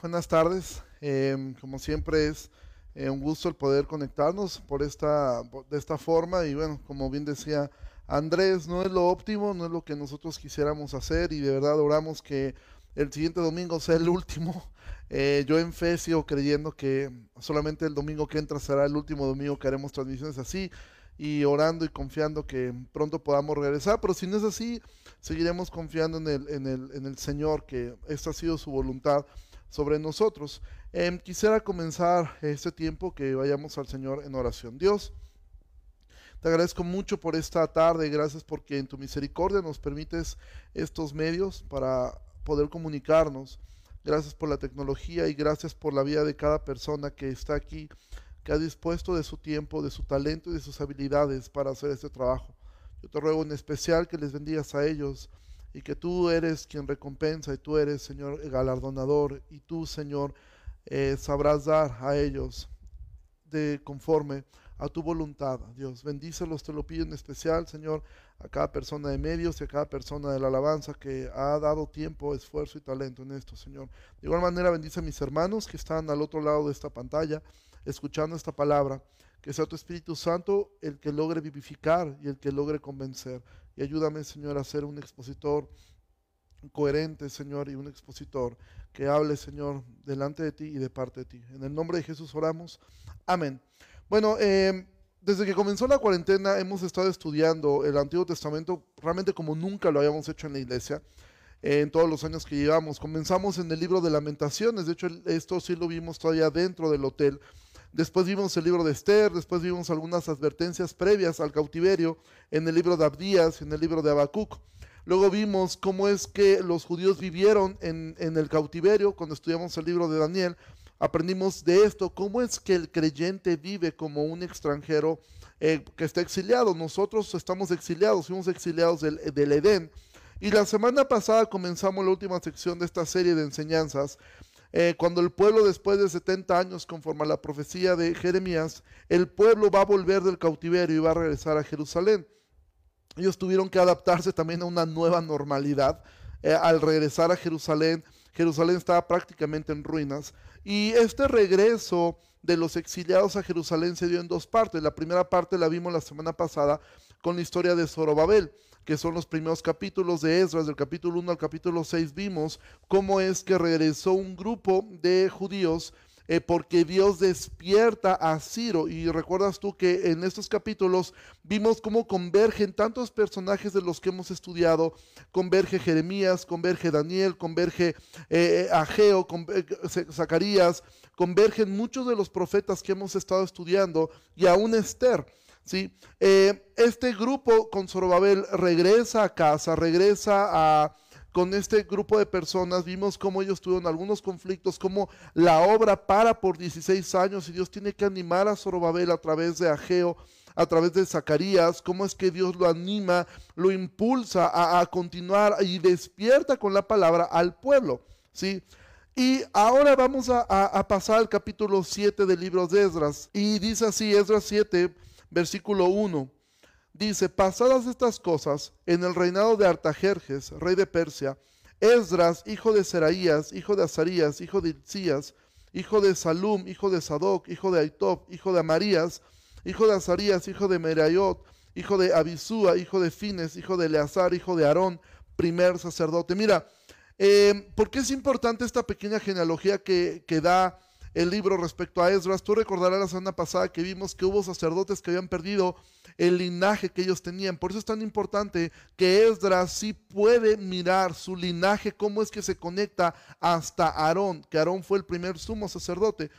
Buenas tardes. Em, como siempre es eh, un gusto el poder conectarnos por esta, de esta forma. Y bueno, como bien decía Andrés, no es lo óptimo, no es lo que nosotros quisiéramos hacer. Y de verdad oramos que el siguiente domingo sea el último. Eh, yo en fe sigo creyendo que solamente el domingo que entra será el último domingo que haremos transmisiones así. Y orando y confiando que pronto podamos regresar, pero si no es así, seguiremos confiando en el, en el, en el Señor, que esta ha sido su voluntad sobre nosotros. Em, quisiera comenzar este tiempo que vayamos al Señor en oración. Dios, te agradezco mucho por esta tarde, gracias porque en tu misericordia nos permites estos medios para poder comunicarnos. Gracias por la tecnología y gracias por la vida de cada persona que está aquí que ha dispuesto de su tiempo, de su talento y de sus habilidades para hacer este trabajo. Yo te ruego en especial que les bendigas a ellos y que tú eres quien recompensa y tú eres, Señor, galardonador y tú, Señor, eh, sabrás dar a ellos de conforme a tu voluntad. Dios, bendícelos, te lo pido en especial, Señor, a cada persona de medios y a cada persona de la alabanza que ha dado tiempo, esfuerzo y talento en esto, Señor. De igual manera, bendice a mis hermanos que están al otro lado de esta pantalla escuchando esta palabra. Que sea tu Espíritu Santo el que logre vivificar y el que logre convencer. Y ayúdame, Señor, a ser un expositor coherente, Señor, y un expositor que hable, Señor, delante de ti y de parte de ti. En el nombre de Jesús oramos. Amén. Bueno, em, desde que comenzó la cuarentena hemos estado estudiando el Antiguo Testamento realmente como nunca lo habíamos hecho en la iglesia en todos los años que llevamos. Comenzamos en el libro de lamentaciones, de hecho esto sí lo vimos todavía dentro del hotel Después vimos el libro de Esther, después vimos algunas advertencias previas al cautiverio en el libro de Abdías, en el libro de Habacuc. Luego vimos cómo es que los judíos vivieron en, el cautiverio cuando estudiamos el libro de Daniel. Aprendimos de esto, cómo es que el creyente vive como un extranjero eh, que está exiliado. Nosotros estamos exiliados, fuimos exiliados del, del Edén. Y la semana pasada comenzamos la última sección de esta serie de enseñanzas eh, cuando el pueblo después de 70 años, conforme a la profecía de Jeremías, el pueblo va a volver del cautiverio y va a regresar a Jerusalén. Ellos tuvieron que adaptarse también a una nueva normalidad. Eh, al regresar a Jerusalén, Jerusalén estaba prácticamente en ruinas. Y este regreso de los exiliados a Jerusalén se dio en dos partes. La primera parte la vimos la semana pasada con la historia de Zorobabel que son los primeros capítulos de Esdras, del capítulo 1 al capítulo 6, vimos cómo es que regresó un grupo de judíos eh, porque Dios despierta a Ciro. Y recuerdas tú que en estos capítulos vimos cómo convergen tantos personajes de los que hemos estudiado. Converge Jeremías, converge Daniel, converge eh, Ageo, converge Zacarías, convergen muchos de los profetas que hemos estado estudiando y aún Esther. ¿Sí? Eh, este grupo con Zorobabel regresa a casa, regresa a, con este grupo de personas, vimos cómo ellos tuvieron algunos conflictos, cómo la obra para por 16 años y Dios tiene que animar a Zorobabel a través de Ageo, a través de Zacarías, cómo es que Dios lo anima, lo impulsa a, continuar y despierta con la palabra al pueblo, ¿sí? Y ahora vamos a, a pasar al capítulo 7 del libro de Esdras. Y dice así, Esdras 7, versículo 1, dice, pasadas estas cosas, en el reinado de Artajerjes, rey de Persia, Esdras, hijo de Seraías, hijo de Azarías, hijo de Ilcías, hijo de Salum, hijo de Sadoc, hijo de Aitob, hijo de Amarías, hijo de Azarías, hijo de Merayot, hijo de Abisúa, hijo de Fines, hijo de Eleazar, hijo de Aarón, primer sacerdote. Mira, eh, ¿por qué es importante esta pequeña genealogía que, que da el libro respecto a Esdras. Tú recordarás la semana pasada que vimos que hubo sacerdotes que habían perdido el linaje que ellos tenían. Por eso es tan importante que Esdras sí puede mirar su linaje, cómo es que se conecta hasta Aarón, que Aarón fue el primer sumo sacerdote.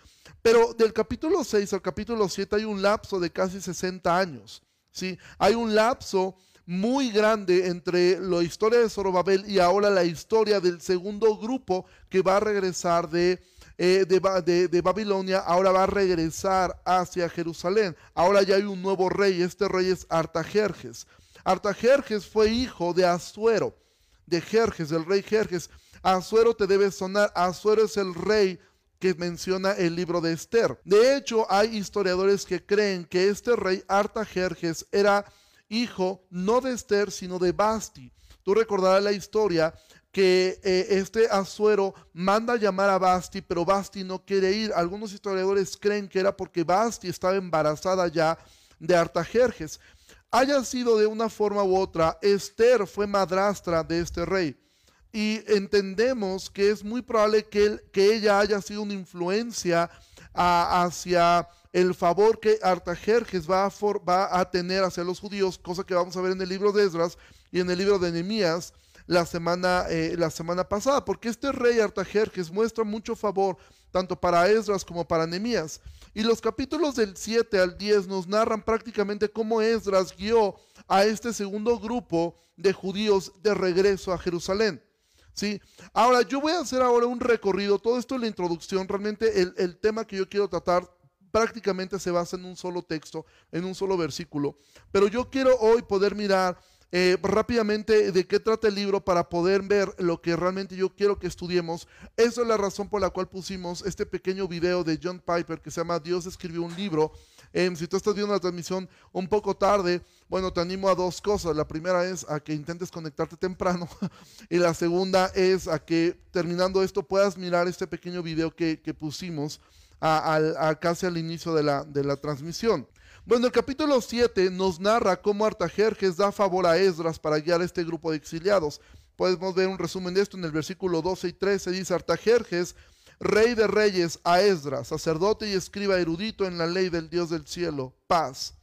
Pero del capítulo 6 al capítulo 7 hay un lapso de casi 60 años. ¿sí? Hay un lapso muy grande entre la historia de Zorobabel y ahora la historia del segundo grupo que va a regresar de eh, de, Babilonia ahora va a regresar hacia Jerusalén. Ahora ya hay un nuevo rey, este rey es Artajerjes. Artajerjes fue hijo de Azuero, de Jerjes, del rey Jerjes. Azuero te debe sonar, Azuero es el rey que menciona el libro de Esther. De hecho, hay historiadores que creen que este rey Artajerjes era hijo no de Esther, sino de Basti. Tú recordarás la historia que eh, este Azuero manda llamar a Basti, pero Basti no quiere ir. Algunos historiadores creen que era porque Basti estaba embarazada ya de Artajerjes. Haya sido de una forma u otra, Esther fue madrastra de este rey. Y entendemos que es muy probable que, que ella haya sido una influencia hacia el favor que Artajerjes va a, va a tener hacia los judíos, cosa que vamos a ver en el libro de Esdras y en el libro de Nehemías la semana, eh, la semana pasada, porque este rey Artajerjes muestra mucho favor tanto para Esdras como para Nehemías. Y los capítulos del 7 al 10 nos narran prácticamente cómo Esdras guió a este segundo grupo de judíos de regreso a Jerusalén. ¿sí? Ahora, yo voy a hacer ahora un recorrido, todo esto en la introducción, realmente el, el tema que yo quiero tratar prácticamente se basa en un solo texto, en un solo versículo. Pero yo quiero hoy poder mirar eh, rápidamente de qué trata el libro para poder ver lo que realmente yo quiero que estudiemos. Esa es la razón por la cual pusimos este pequeño video de John Piper que se llama Dios escribió un libro. Em, si tú estás viendo la transmisión un poco tarde, bueno, te animo a dos cosas. La primera es a que intentes conectarte temprano y la segunda es a que terminando esto puedas mirar este pequeño video que, pusimos a, casi al inicio de la, de la transmisión. Bueno, el capítulo 7 nos narra cómo Artajerjes da favor a Esdras para guiar a este grupo de exiliados. Podemos ver un resumen de esto en el versículo 12 y 13. Dice Artajerjes, rey de reyes, a Esdras, sacerdote y escriba erudito en la ley del Dios del cielo, paz.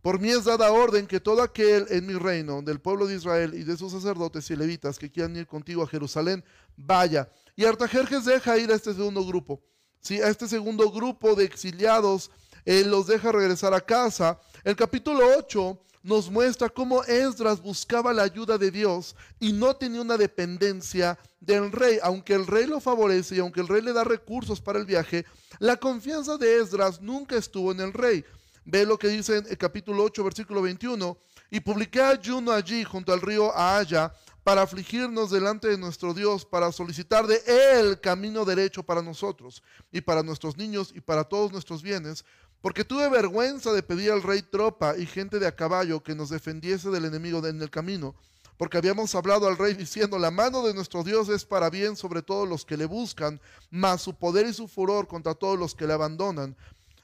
Por mí es dada orden que todo aquel en mi reino, del pueblo de Israel y de sus sacerdotes y levitas que quieran ir contigo a Jerusalén, vaya. Y Artajerjes deja ir a este segundo grupo ¿sí? a este segundo grupo de exiliados, él los deja regresar a casa. El capítulo 8 nos muestra cómo Esdras buscaba la ayuda de Dios y no tenía una dependencia del rey. Aunque el rey lo favorece y aunque el rey le da recursos para el viaje, la confianza de Esdras nunca estuvo en el rey. Ve lo que dice en el capítulo 8, versículo 21. Y publiqué ayuno allí junto al río Ahaya para afligirnos delante de nuestro Dios, para solicitar de Él camino derecho para nosotros y para nuestros niños y para todos nuestros bienes, porque tuve vergüenza de pedir al rey tropa y gente de a caballo que nos defendiese del enemigo en el camino, porque habíamos hablado al rey diciendo, la mano de nuestro Dios es para bien sobre todos los que le buscan, mas su poder y su furor contra todos los que le abandonan.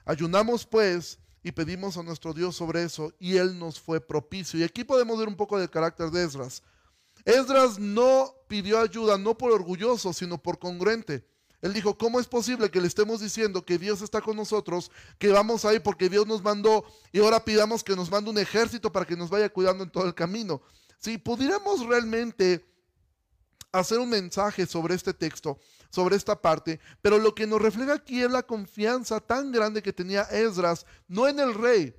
Ayunamos pues y pedimos a nuestro Dios sobre eso, y Él nos fue propicio. Y aquí podemos ver un poco del carácter de Esdras. Esdras no pidió ayuda no por orgulloso, sino por congruente. Él dijo, ¿cómo es posible que le estemos diciendo que Dios está con nosotros, que vamos ahí porque Dios nos mandó y ahora pidamos que nos mande un ejército para que nos vaya cuidando en todo el camino? Si pudiéramos realmente hacer un mensaje sobre este texto, sobre esta parte, pero lo que nos refleja aquí es la confianza tan grande que tenía Esdras, no en el rey,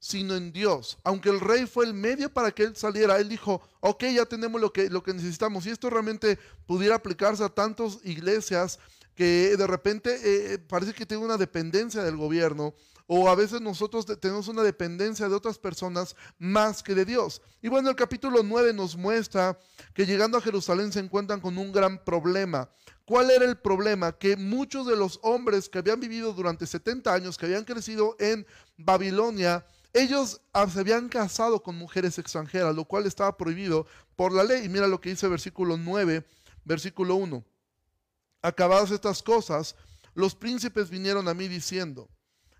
sino en Dios. Aunque el rey fue el medio para que él saliera, él dijo, ok, ya tenemos lo que, lo que necesitamos. Y esto realmente pudiera aplicarse a tantas iglesias que de repente eh, parece que tiene una dependencia del gobierno o a veces nosotros tenemos una dependencia de otras personas más que de Dios. Y bueno, el capítulo 9 nos muestra que llegando a Jerusalén se encuentran con un gran problema. ¿Cuál era el problema? Que muchos de los hombres que habían vivido durante 70 años, que habían crecido en Babilonia, ellos ah, se habían casado con mujeres extranjeras, lo cual estaba prohibido por la ley. Y mira lo que dice versículo 9, versículo 1. Acabadas estas cosas, los príncipes vinieron a mí diciendo,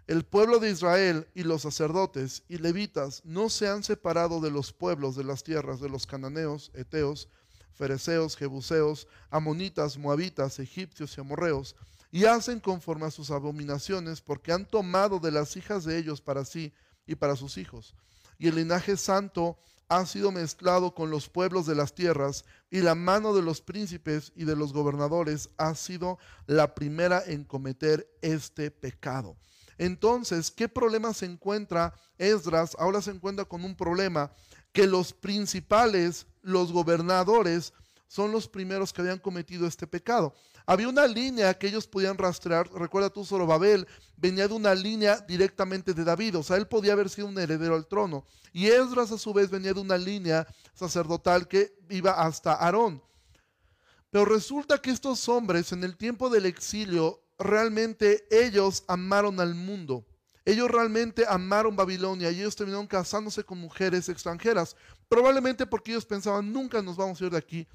el pueblo de Israel y los sacerdotes y levitas no se han separado de los pueblos de las tierras de los cananeos, eteos, fereceos, jebuseos, amonitas, moabitas, egipcios y amorreos, y hacen conforme a sus abominaciones, porque han tomado de las hijas de ellos para sí y para sus hijos. Y el linaje santo ha sido mezclado con los pueblos de las tierras, y la mano de los príncipes y de los gobernadores ha sido la primera en cometer este pecado. Entonces, ¿qué problema se encuentra Esdras? Ahora se encuentra con un problema que los principales, los gobernadores, son los primeros que habían cometido este pecado. Había una línea que ellos podían rastrear. Recuerda tú, Zorobabel venía de una línea directamente de David. O sea, él podía haber sido un heredero al trono. Y Esdras, a su vez, venía de una línea sacerdotal que iba hasta Aarón. Pero resulta que estos hombres, en el tiempo del exilio, realmente ellos amaron al mundo. Ellos realmente amaron Babilonia y ellos terminaron casándose con mujeres extranjeras. Probablemente porque ellos pensaban, nunca nos vamos a ir de aquí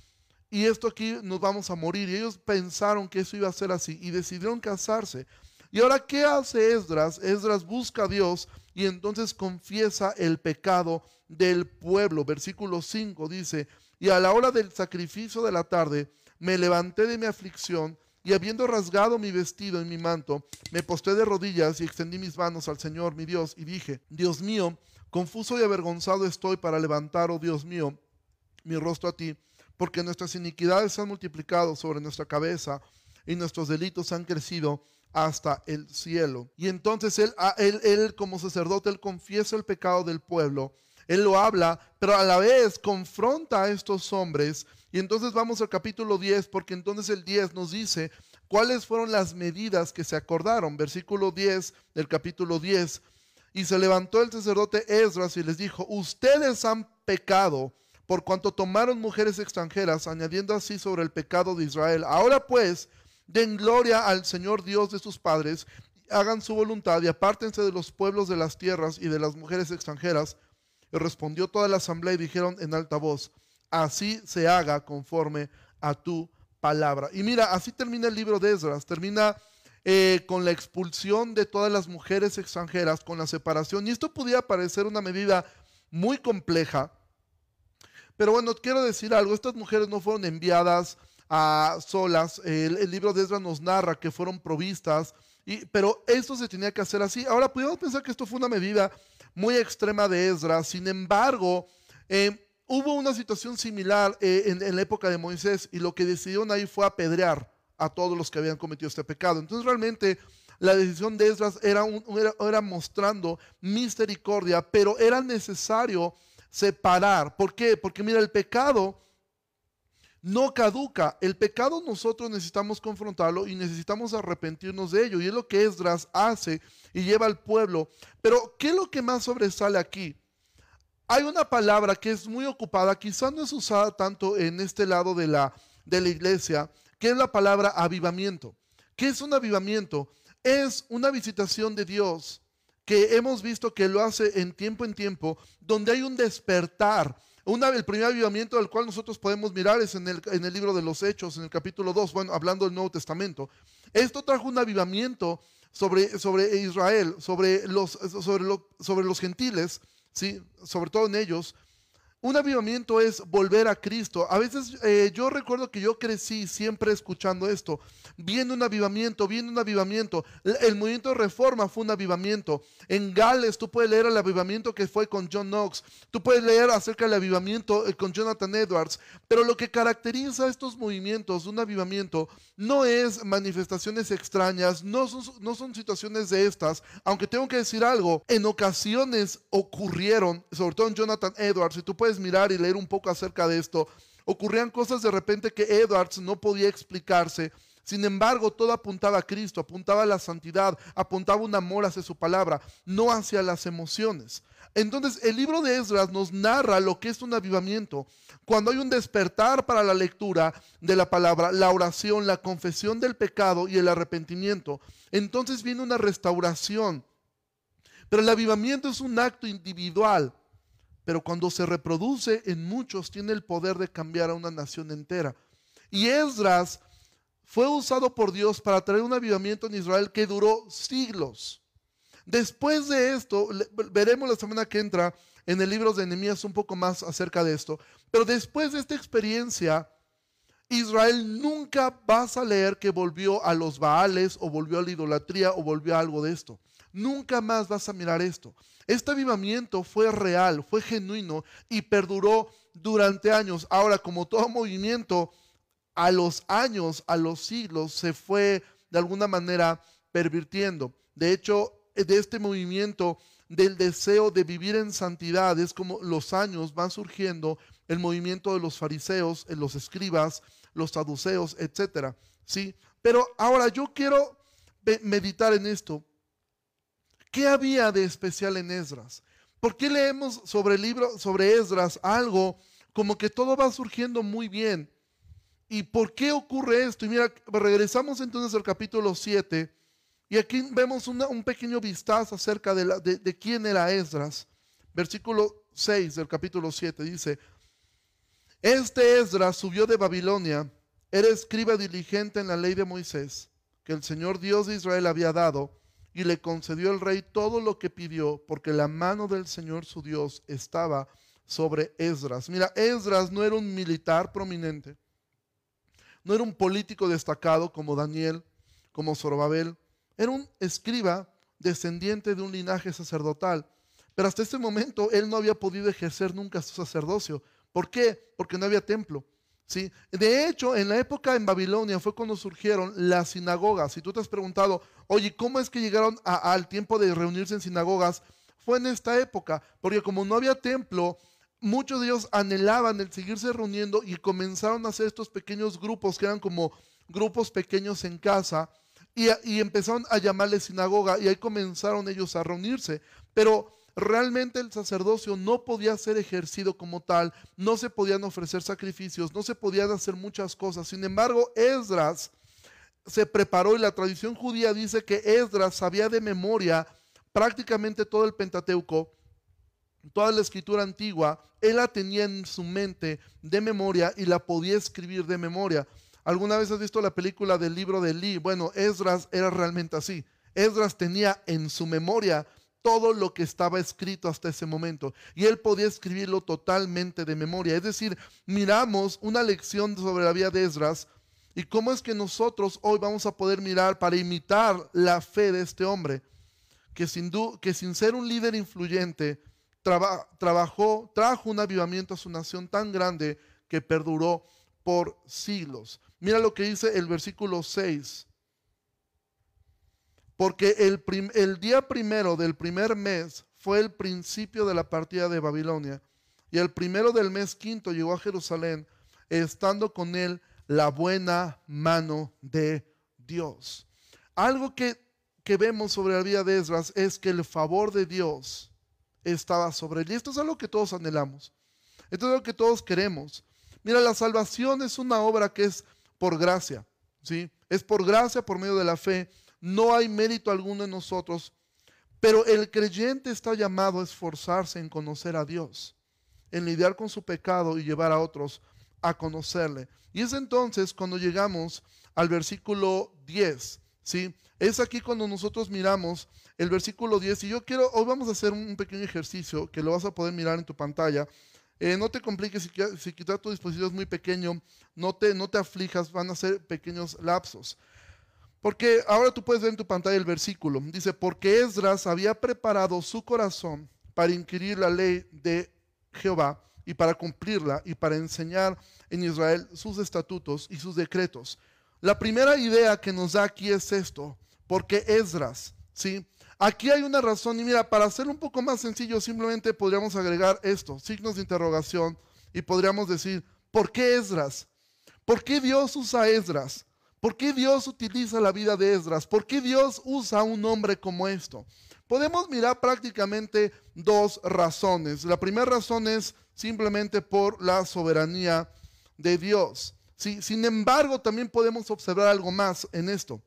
y esto aquí nos vamos a morir. Y ellos pensaron que eso iba a ser así y decidieron casarse. Y ahora, ¿qué hace Esdras? Esdras busca a Dios y entonces confiesa el pecado del pueblo. Versículo 5 dice, y a la hora del sacrificio de la tarde me levanté de mi aflicción y habiendo rasgado mi vestido y mi manto, me posté de rodillas y extendí mis manos al Señor mi Dios y dije, Dios mío, confuso y avergonzado estoy para levantar, oh Dios mío, mi rostro a ti, porque nuestras iniquidades se han multiplicado sobre nuestra cabeza y nuestros delitos han crecido hasta el cielo. Y entonces él, él, él como sacerdote, él confiesa el pecado del pueblo, él lo habla, pero a la vez confronta a estos hombres. Y entonces vamos al capítulo 10, porque entonces el 10 nos dice cuáles fueron las medidas que se acordaron. Versículo 10 del capítulo 10. Y se levantó el sacerdote Esdras y les dijo, ustedes han pecado por cuanto tomaron mujeres extranjeras, añadiendo así sobre el pecado de Israel. Ahora pues, den gloria al Señor Dios de sus padres, hagan su voluntad y apártense de los pueblos de las tierras y de las mujeres extranjeras. Y respondió toda la asamblea y dijeron en alta voz, así se haga conforme a tu palabra. Y mira, así termina el libro de Esdras, termina eh, con la expulsión de todas las mujeres extranjeras, con la separación. Y esto podía parecer una medida muy compleja, pero bueno, quiero decir algo, estas mujeres no fueron enviadas a solas, el, libro de Ezra nos narra que fueron provistas, pero esto se tenía que hacer así. Ahora, podemos pensar que esto fue una medida muy extrema de Ezra, sin embargo, eh, hubo una situación similar eh, en, la época de Moisés y lo que decidieron ahí fue apedrear a todos los que habían cometido este pecado. Entonces realmente la decisión de Esdras era, era mostrando misericordia, pero era necesario separar. ¿Por qué? Porque mira, el pecado no caduca. El pecado nosotros necesitamos confrontarlo y necesitamos arrepentirnos de ello. Y es lo que Esdras hace y lleva al pueblo. Pero, ¿qué es lo que más sobresale aquí? Hay una palabra que es muy ocupada, quizás no es usada tanto en este lado de la, de la iglesia, que es la palabra avivamiento. ¿Qué es un avivamiento? Es una visitación de Dios que hemos visto que lo hace en tiempo en tiempo, donde hay un despertar. Una, el primer avivamiento del cual nosotros podemos mirar es en el, en el libro de los Hechos, en el capítulo 2, bueno, hablando del Nuevo Testamento. Esto trajo un avivamiento sobre, sobre Israel, sobre los, sobre, sobre los gentiles, ¿sí? sobre todo en ellos, un avivamiento es volver a Cristo. A veces eh, yo recuerdo que yo crecí siempre escuchando esto. Viene un avivamiento, viene un avivamiento. El, movimiento de reforma fue un avivamiento. En Gales tú puedes leer el avivamiento que fue con John Knox. Tú puedes leer acerca del avivamiento eh, con Jonathan Edwards. Pero lo que caracteriza estos movimientos, un avivamiento, no es manifestaciones extrañas, no son, no son situaciones de estas. Aunque tengo que decir algo, en ocasiones ocurrieron, sobre todo en Jonathan Edwards, y tú puedes mirar y leer un poco acerca de esto, ocurrían cosas de repente que Edwards no podía explicarse. Sin embargo, todo apuntaba a Cristo, apuntaba a la santidad, apuntaba un amor hacia su palabra, no hacia las emociones. Entonces, el libro de Esdras nos narra lo que es un avivamiento. Cuando hay un despertar para la lectura de la palabra, la oración, la confesión del pecado y el arrepentimiento, entonces viene una restauración. Pero el avivamiento es un acto individual pero cuando se reproduce en muchos tiene el poder de cambiar a una nación entera. Y Esdras fue usado por Dios para traer un avivamiento en Israel que duró siglos. Después de esto, veremos la semana que entra en el libro de Nehemías un poco más acerca de esto, pero después de esta experiencia, Israel nunca vas a leer que volvió a los Baales o volvió a la idolatría o volvió a algo de esto. Nunca más vas a mirar esto. Este avivamiento fue real, fue genuino y perduró durante años. Ahora, como todo movimiento, a los años, a los siglos, se fue de alguna manera pervirtiendo. De hecho, de este movimiento del deseo de vivir en santidad es como los años van surgiendo el movimiento de los fariseos, los escribas, los saduceos, etcétera, ¿sí? Pero ahora yo quiero meditar en esto. ¿Qué había de especial en Esdras? ¿Por qué leemos sobre el libro, sobre Esdras, algo como que todo va surgiendo muy bien? ¿Y por qué ocurre esto? Y mira, regresamos entonces al capítulo 7 y aquí vemos un pequeño vistazo acerca de, de quién era Esdras. Versículo 6 del capítulo 7 dice, Este Esdras subió de Babilonia, era escriba diligente en la ley de Moisés, que el Señor Dios de Israel había dado, y le concedió el rey todo lo que pidió, porque la mano del Señor su Dios estaba sobre Esdras. Mira, Esdras no era un militar prominente, no era un político destacado como Daniel, como Zorobabel, era un escriba descendiente de un linaje sacerdotal. Pero hasta ese momento él no había podido ejercer nunca su sacerdocio. ¿Por qué? Porque no había templo. ¿Sí? De hecho, en la época en Babilonia fue cuando surgieron las sinagogas. Si tú te has preguntado, oye, ¿cómo es que llegaron al tiempo de reunirse en sinagogas? Fue en esta época, porque como no había templo, muchos de ellos anhelaban el seguirse reuniendo y comenzaron a hacer estos pequeños grupos que eran como grupos pequeños en casa y, y empezaron a llamarle sinagoga y ahí comenzaron ellos a reunirse. Pero realmente el sacerdocio no podía ser ejercido como tal, no se podían ofrecer sacrificios, no se podían hacer muchas cosas. Sin embargo, Esdras se preparó y la tradición judía dice que Esdras sabía de memoria prácticamente todo el Pentateuco, toda la escritura antigua, él la tenía en su mente de memoria y la podía escribir de memoria. ¿Alguna vez has visto la película del libro de Lee? Bueno, Esdras era realmente así. Esdras tenía en su memoria todo lo que estaba escrito hasta ese momento. Y él podía escribirlo totalmente de memoria. Es decir, miramos una lección sobre la vida de Esdras y cómo es que nosotros hoy vamos a poder mirar para imitar la fe de este hombre, que sin, que sin ser un líder influyente, trabajó, trajo un avivamiento a su nación tan grande que perduró por siglos. Mira lo que dice el versículo 6 porque el, día primero del primer mes fue el principio de la partida de Babilonia, y el primero del mes quinto llegó a Jerusalén, estando con él la buena mano de Dios. Algo que, que vemos sobre la vida de Esdras es que el favor de Dios estaba sobre él. Y esto es algo que todos anhelamos. Esto es algo que todos queremos. Mira, la salvación es una obra que es por gracia, ¿sí? Es por gracia, por medio de la fe no hay mérito alguno en nosotros, pero el creyente está llamado a esforzarse en conocer a Dios, en lidiar con su pecado y llevar a otros a conocerle. Y es entonces cuando llegamos al versículo 10, ¿sí? Es aquí cuando nosotros miramos el versículo 10 y yo quiero, hoy vamos a hacer un pequeño ejercicio que lo vas a poder mirar en tu pantalla. Eh, no te compliques si, si quizás tu dispositivo es muy pequeño, no te, no te aflijas, van a ser pequeños lapsos. Porque ahora tú puedes ver en tu pantalla el versículo. Dice, porque Esdras había preparado su corazón para inquirir la ley de Jehová y para cumplirla y para enseñar en Israel sus estatutos y sus decretos. La primera idea que nos da aquí es esto, porque Esdras, ¿sí? Aquí hay una razón y mira, para hacerlo un poco más sencillo, simplemente podríamos agregar esto, signos de interrogación, y podríamos decir, ¿por qué Esdras? ¿Por qué Dios usa Esdras? ¿Por qué Dios utiliza la vida de Esdras? ¿Por qué Dios usa un hombre como esto? Podemos mirar prácticamente dos razones. La primera razón es simplemente por la soberanía de Dios. Sin embargo, también podemos observar algo más en esto.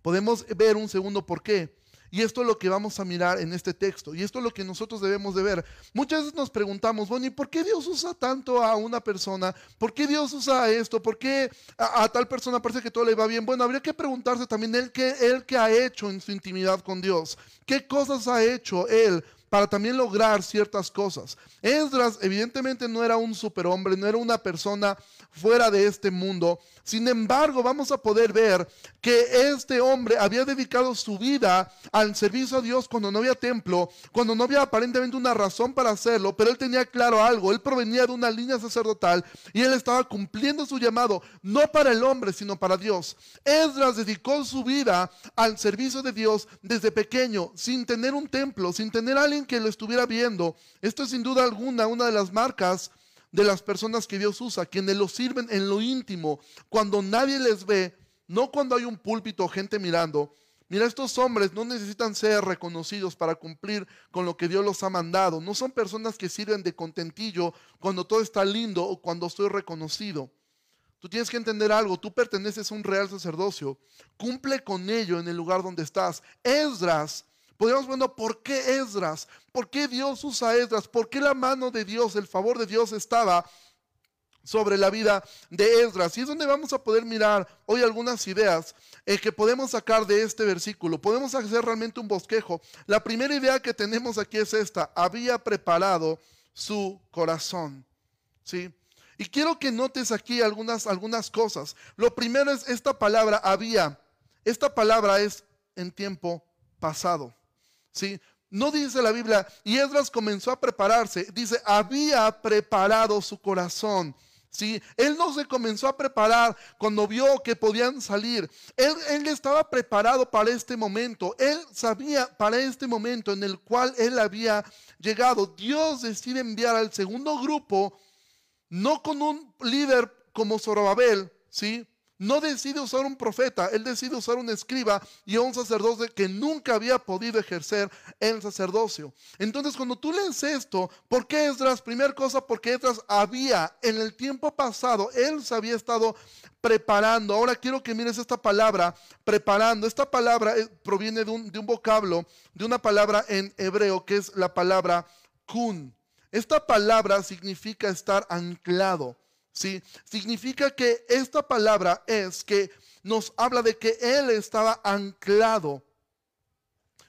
Podemos ver un segundo por qué. Y esto es lo que vamos a mirar en este texto. Y esto es lo que nosotros debemos de ver. Muchas veces nos preguntamos, bueno, ¿y por qué Dios usa tanto a una persona? ¿Por qué Dios usa esto? ¿Por qué a, tal persona parece que todo le va bien? Bueno, habría que preguntarse también él qué, él qué ha hecho en su intimidad con Dios. ¿Qué cosas ha hecho él para también lograr ciertas cosas? Esdras evidentemente no era un superhombre, no era una persona fuera de este mundo. Sin embargo, vamos a poder ver que este hombre había dedicado su vida al servicio a Dios cuando no había templo, cuando no había aparentemente una razón para hacerlo, pero él tenía claro algo, él provenía de una línea sacerdotal y él estaba cumpliendo su llamado, no para el hombre, sino para Dios. Esdras dedicó su vida al servicio de Dios desde pequeño, sin tener un templo, sin tener alguien que lo estuviera viendo. Esto es sin duda alguna una de las marcas de las personas que Dios usa, quienes lo sirven en lo íntimo, cuando nadie les ve, no cuando hay un púlpito o gente mirando. Mira, estos hombres no necesitan ser reconocidos para cumplir con lo que Dios los ha mandado. No son personas que sirven de contentillo cuando todo está lindo o cuando estoy reconocido. Tú tienes que entender algo, tú perteneces a un real sacerdocio. Cumple con ello en el lugar donde estás. Esdras Podríamos ver, ¿por qué Esdras? ¿Por qué Dios usa Esdras? ¿Por qué la mano de Dios, el favor de Dios estaba sobre la vida de Esdras. Y es donde vamos a poder mirar hoy algunas ideas eh, que podemos sacar de este versículo. Podemos hacer realmente un bosquejo. La primera idea que tenemos aquí es esta. Había preparado su corazón. ¿Sí? Y quiero que notes aquí algunas, algunas cosas. Lo primero es esta palabra había. Esta palabra es en tiempo pasado. ¿Sí? No dice la Biblia, y Esdras comenzó a prepararse. Dice, había preparado su corazón. ¿sí? Él no se comenzó a preparar cuando vio que podían salir. Él, él, estaba preparado para este momento. Él sabía para este momento en el cual él había llegado. Dios decide enviar al segundo grupo, no con un líder como Zorobabel, ¿sí? No decide usar un profeta, él decide usar un escriba y un sacerdote que nunca había podido ejercer el sacerdocio. Entonces, cuando tú lees esto, ¿por qué Esdras? Primera cosa, porque Esdras había en el tiempo pasado, él se había estado preparando. Ahora quiero que mires esta palabra, preparando. Esta palabra eh, proviene de un, de un vocablo, de una palabra en hebreo que es la palabra kun. Esta palabra significa estar anclado. ¿Sí? Significa que esta palabra es que nos habla de que Él estaba anclado.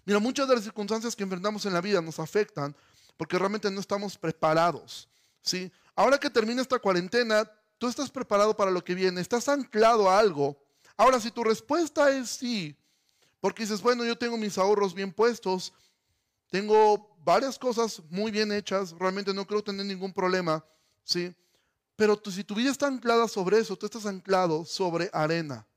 Mira, muchas de las circunstancias que enfrentamos en la vida nos afectan porque realmente no estamos preparados, ¿sí? Ahora que termina esta cuarentena, tú estás preparado para lo que viene, estás anclado a algo. Ahora, si tu respuesta es sí, porque dices, bueno, yo tengo mis ahorros bien puestos, tengo varias cosas muy bien hechas, realmente no creo tener ningún problema, ¿sí? Pero si tu vida está anclada sobre eso, tú estás anclado sobre arena.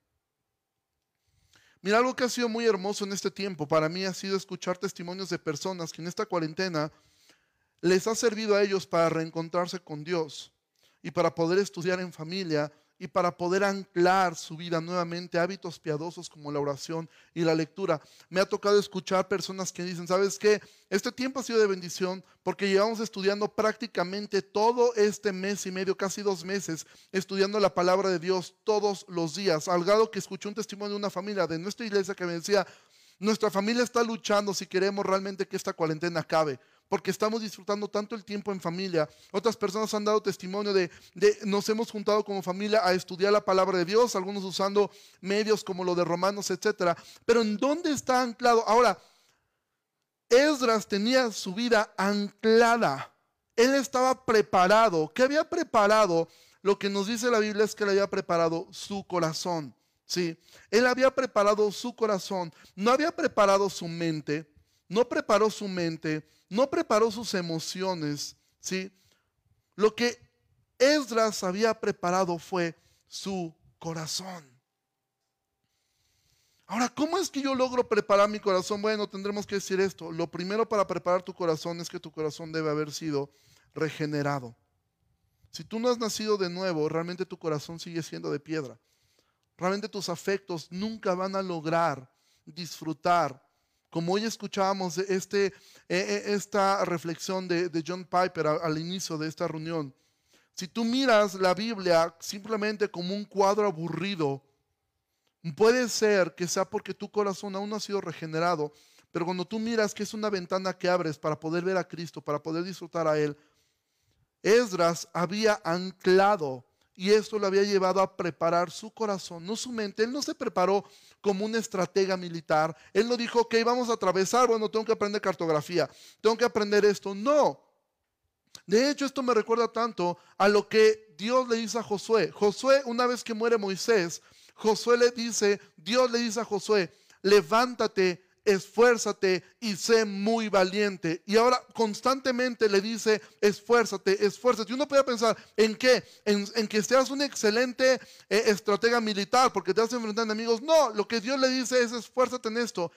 Mira, algo que ha sido muy hermoso en este tiempo para mí ha sido escuchar testimonios de personas que en esta cuarentena les ha servido a ellos para reencontrarse con Dios y para poder estudiar en familia y para poder anclar su vida nuevamente hábitos piadosos como la oración y la lectura. Me ha tocado escuchar personas que dicen, ¿sabes qué? Este tiempo ha sido de bendición porque llevamos estudiando prácticamente todo este mes y medio, casi dos meses, estudiando la palabra de Dios todos los días. Al grado que escuché un testimonio de una familia de nuestra iglesia que me decía, nuestra familia está luchando si queremos realmente que esta cuarentena acabe porque estamos disfrutando tanto el tiempo en familia. Otras personas han dado testimonio de, nos hemos juntado como familia a estudiar la palabra de Dios, algunos usando medios como lo de Romanos, etc. Pero ¿en dónde está anclado? Ahora, Esdras tenía su vida anclada. Él estaba preparado. ¿Qué había preparado? Lo que nos dice la Biblia es que le había preparado su corazón. Sí, él había preparado su corazón, no había preparado su mente, no preparó su mente, no preparó sus emociones, ¿sí? Lo que Esdras había preparado fue su corazón. Ahora, ¿cómo es que yo logro preparar mi corazón? Bueno, tendremos que decir esto. Lo primero para preparar tu corazón es que tu corazón debe haber sido regenerado. Si tú no has nacido de nuevo, realmente tu corazón sigue siendo de piedra. Realmente tus afectos nunca van a lograr disfrutar como hoy escuchábamos este, e, e, esta reflexión de, John Piper al, inicio de esta reunión, si tú miras la Biblia simplemente como un cuadro aburrido, puede ser que sea porque tu corazón aún no ha sido regenerado, pero cuando tú miras que es una ventana que abres para poder ver a Cristo, para poder disfrutar a Él, Esdras había anclado y esto lo había llevado a preparar su corazón, no su mente. Él no se preparó como una estratega militar. Él no dijo, ok, vamos a atravesar, bueno, tengo que aprender cartografía, tengo que aprender esto. No. De hecho, esto me recuerda tanto a lo que Dios le dice a Josué. Josué, una vez que muere Moisés, Josué le dice, Dios le dice a Josué, levántate esfuérzate y sé muy valiente. Y ahora constantemente le dice, esfuérzate, esfuérzate. Y uno puede pensar, ¿en qué? En, que seas un excelente eh, estratega militar porque te vas a enfrentar enemigos. No, lo que Dios le dice es, esfuérzate en esto.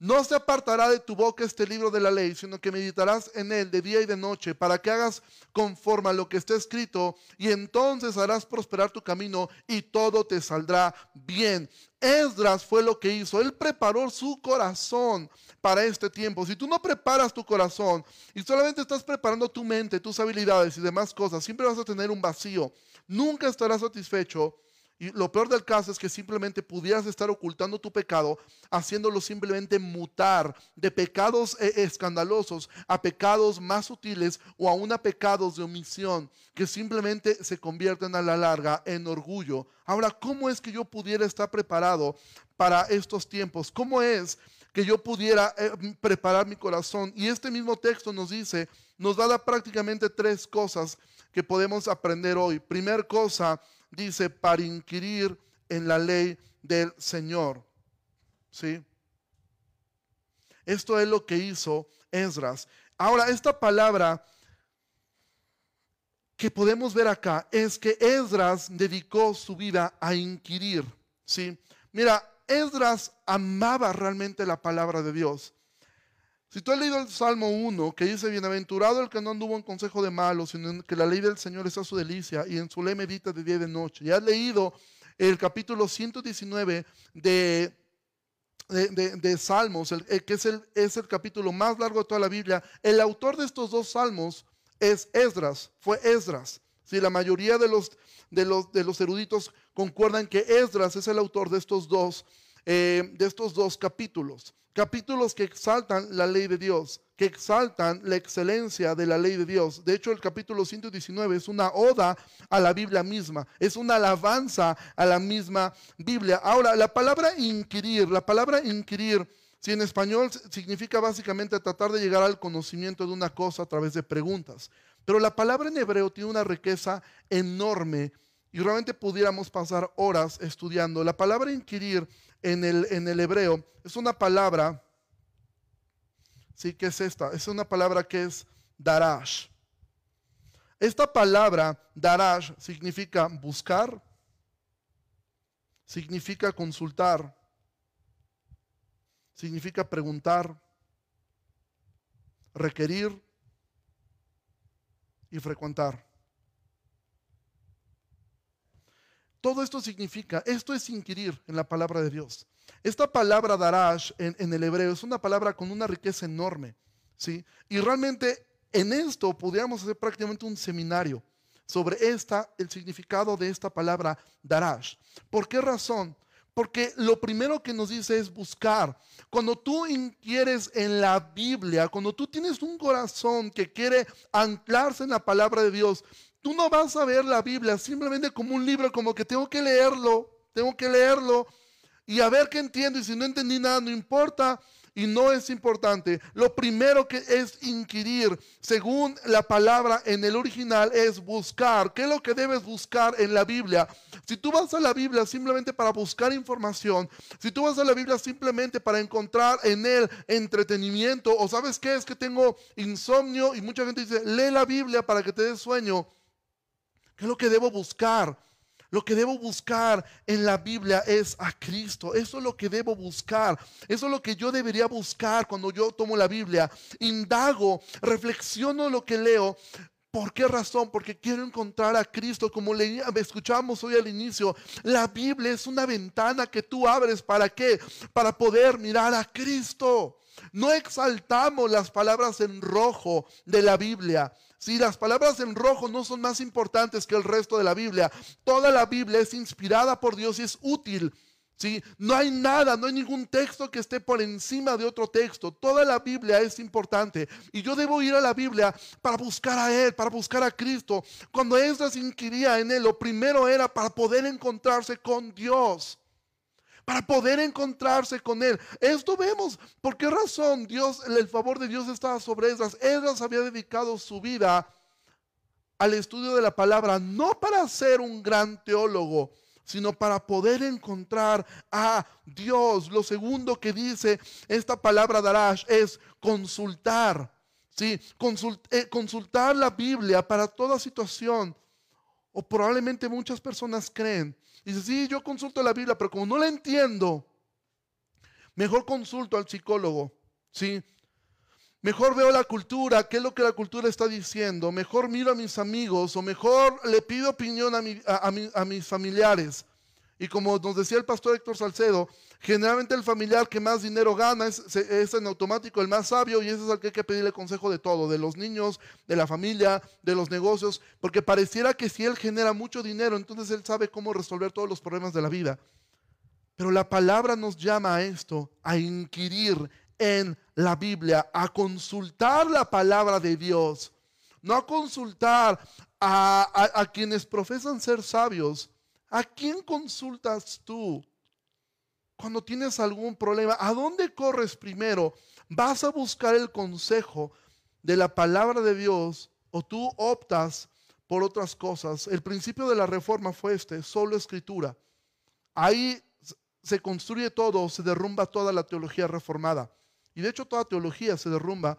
No se apartará de tu boca este libro de la ley, sino que meditarás en él de día y de noche, para que hagas conforme a lo que está escrito, y entonces harás prosperar tu camino y todo te saldrá bien. Esdras fue lo que hizo, él preparó su corazón para este tiempo. Si tú no preparas tu corazón y solamente estás preparando tu mente, tus habilidades y demás cosas, siempre vas a tener un vacío, nunca estarás satisfecho Y lo peor del caso es que simplemente pudieras estar ocultando tu pecado, haciéndolo simplemente mutar de pecados eh, escandalosos a pecados más sutiles o aún a pecados de omisión, que simplemente se convierten a la larga en orgullo. Ahora, ¿cómo es que yo pudiera estar preparado para estos tiempos? ¿Cómo es que yo pudiera eh, preparar mi corazón? Y este mismo texto nos dice, nos da prácticamente tres cosas que podemos aprender hoy. Primer cosa, dice, para inquirir en la ley del Señor. ¿Sí? Esto es lo que hizo Esdras. Ahora, esta palabra que podemos ver acá es que Esdras dedicó su vida a inquirir. ¿sí? Mira, Esdras amaba realmente la palabra de Dios. Si tú has leído el Salmo 1, que dice, bienaventurado el que no anduvo en consejo de malos, sino que la ley del Señor es a su delicia y en su ley medita de día y de noche. Y has leído el capítulo 119 de, de, Salmos, que es el, es el capítulo más largo de toda la Biblia. El autor de estos dos salmos es Esdras, fue Esdras. Si la mayoría de los, de, los, de los eruditos concuerdan que Esdras es el autor de estos dos, eh, de estos dos capítulos. Capítulos que exaltan la ley de Dios, que exaltan la excelencia de la ley de Dios. De hecho, el capítulo 119 es una oda a la Biblia misma, es una alabanza a la misma Biblia. Ahora, la palabra inquirir, la palabra inquirir, si en español significa básicamente tratar de llegar al conocimiento de una cosa a través de preguntas, pero la palabra en hebreo tiene una riqueza enorme y realmente pudiéramos pasar horas estudiando. La palabra inquirir en el, en el hebreo es una palabra, ¿sí? ¿Qué es esta? Es una palabra que es darash. Esta palabra, darash, significa buscar, significa consultar, significa preguntar, requerir y frecuentar. Todo esto significa, esto es inquirir en la palabra de Dios. Esta palabra darash en, el hebreo es una palabra con una riqueza enorme, ¿sí? Y realmente en esto podríamos hacer prácticamente un seminario sobre esta, el significado de esta palabra darash. ¿Por qué razón? Porque lo primero que nos dice es buscar. Cuando tú inquieres en la Biblia, cuando tú tienes un corazón que quiere anclarse en la palabra de Dios, Tú no vas a ver la Biblia simplemente como un libro, como que tengo que leerlo, tengo que leerlo y a ver qué entiendo. Y si no entendí nada, no importa y no es importante. Lo primero que es inquirir, según la palabra en el original, es buscar. ¿Qué es lo que debes buscar en la Biblia? Si tú vas a la Biblia simplemente para buscar información, si tú vas a la Biblia simplemente para encontrar en él entretenimiento, o sabes qué es que tengo insomnio y mucha gente dice, lee la Biblia para que te des sueño. ¿Qué es lo que debo buscar? Lo que debo buscar en la Biblia es a Cristo. Eso es lo que debo buscar. Eso es lo que yo debería buscar cuando yo tomo la Biblia. Indago, reflexiono lo que leo. ¿Por qué razón? Porque quiero encontrar a Cristo. Como le escuchamos hoy al inicio, la Biblia es una ventana que tú abres. ¿Para qué? Para poder mirar a Cristo. No exaltamos las palabras en rojo de la Biblia. Si las palabras en rojo no son más importantes que el resto de la Biblia, toda la Biblia es inspirada por Dios y es útil. ¿sí? No hay nada, no hay ningún texto que esté por encima de otro texto. Toda la Biblia es importante. Y yo debo ir a la Biblia para buscar a Él, para buscar a Cristo. Cuando Esdras inquiría en Él, lo primero era para poder encontrarse con Dios para poder encontrarse con Él. Esto vemos. ¿Por qué razón Dios, el favor de Dios estaba sobre Esdras? Esdras había dedicado su vida al estudio de la palabra, no para ser un gran teólogo, sino para poder encontrar a Dios. Lo segundo que dice esta palabra Darash es consultar. ¿sí? Eh, consultar la Biblia para toda situación. O probablemente muchas personas creen Dice, sí, yo consulto la Biblia, pero como no la entiendo, mejor consulto al psicólogo, ¿sí? Mejor veo la cultura, qué es lo que la cultura está diciendo, mejor miro a mis amigos o mejor le pido opinión a, a mis familiares. Y como nos decía el pastor Héctor Salcedo, generalmente el familiar que más dinero gana es, es, en automático el más sabio y ese es al que hay que pedirle consejo de todo, de los niños, de la familia, de los negocios, porque pareciera que si él genera mucho dinero, entonces él sabe cómo resolver todos los problemas de la vida. Pero la palabra nos llama a esto, a inquirir en la Biblia, a consultar la palabra de Dios, no a consultar a, a quienes profesan ser sabios, ¿A quién consultas tú cuando tienes algún problema? ¿A dónde corres primero? ¿Vas a buscar el consejo de la palabra de Dios o tú optas por otras cosas? El principio de la reforma fue este, solo escritura. Ahí se construye todo, se derrumba toda la teología reformada. Y de hecho toda teología se derrumba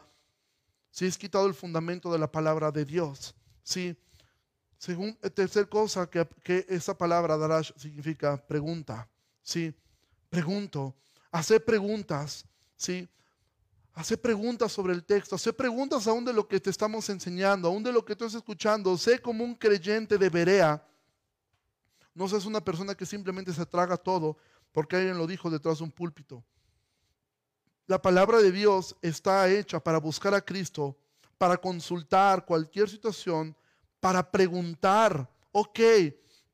si es quitado el fundamento de la palabra de Dios. Sí, según, eh, tercer cosa que, que esa palabra darash significa pregunta. ¿sí? Pregunto. Hacer preguntas. ¿sí? Hacer preguntas sobre el texto. Hacer preguntas aún de lo que te estamos enseñando, aún de lo que tú estás escuchando. Sé como un creyente de Berea. No seas una persona que simplemente se traga todo porque alguien lo dijo detrás de un púlpito. La palabra de Dios está hecha para buscar a Cristo, para consultar cualquier situación para preguntar, ok,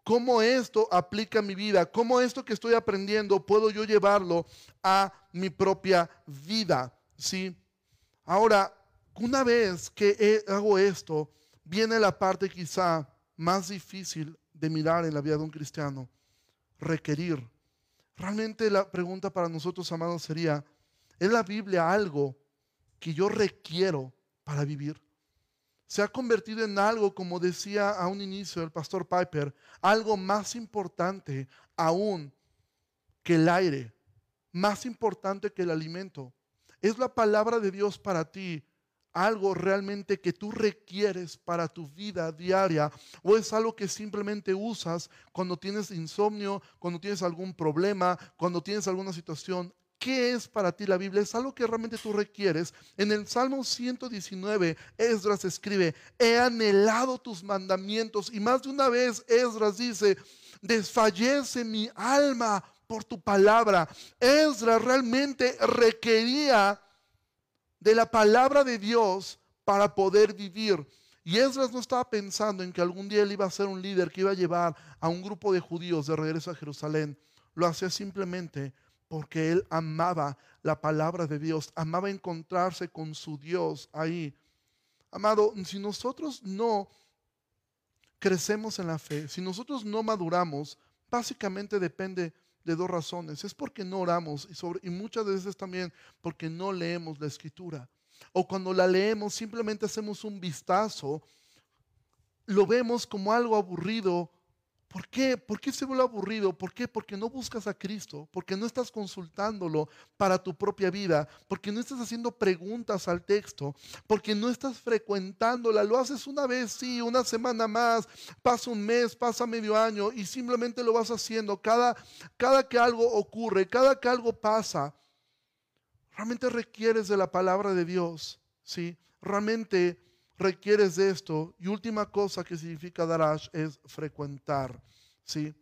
¿cómo esto aplica a mi vida? ¿Cómo esto que estoy aprendiendo puedo yo llevarlo a mi propia vida? ¿Sí? Ahora, una vez que hago esto, viene la parte quizá más difícil de mirar en la vida de un cristiano, requerir. Realmente la pregunta para nosotros, amados, sería, ¿es la Biblia algo que yo requiero para vivir? Se ha convertido en algo, como decía a un inicio el pastor Piper, algo más importante aún que el aire, más importante que el alimento. Es la palabra de Dios para ti algo realmente que tú requieres para tu vida diaria o es algo que simplemente usas cuando tienes insomnio, cuando tienes algún problema, cuando tienes alguna situación ¿Qué es para ti la Biblia? Es algo que realmente tú requieres. En el Salmo 119, Esdras escribe, he anhelado tus mandamientos. Y más de una vez Esdras dice, desfallece mi alma por tu palabra. Esdras realmente requería de la palabra de Dios para poder vivir. Y Esdras no estaba pensando en que algún día él iba a ser un líder que iba a llevar a un grupo de judíos de regreso a Jerusalén. Lo hacía simplemente porque él amaba la palabra de Dios, amaba encontrarse con su Dios ahí. Amado, si nosotros no crecemos en la fe, si nosotros no maduramos, básicamente depende de dos razones. Es porque no oramos y, sobre, y muchas veces también porque no leemos la escritura. O cuando la leemos simplemente hacemos un vistazo, lo vemos como algo aburrido ¿Por qué? ¿Por qué se vuelve aburrido? ¿Por qué? Porque no buscas a Cristo, porque no estás consultándolo para tu propia vida, porque no estás haciendo preguntas al texto, porque no estás frecuentándola. Lo haces una vez, sí, una semana más, pasa un mes, pasa medio año y simplemente lo vas haciendo cada, cada que algo ocurre, cada que algo pasa. Realmente requieres de la palabra de Dios, ¿sí? Realmente requieres de esto. Y última cosa que significa darash es frecuentar. ¿sí?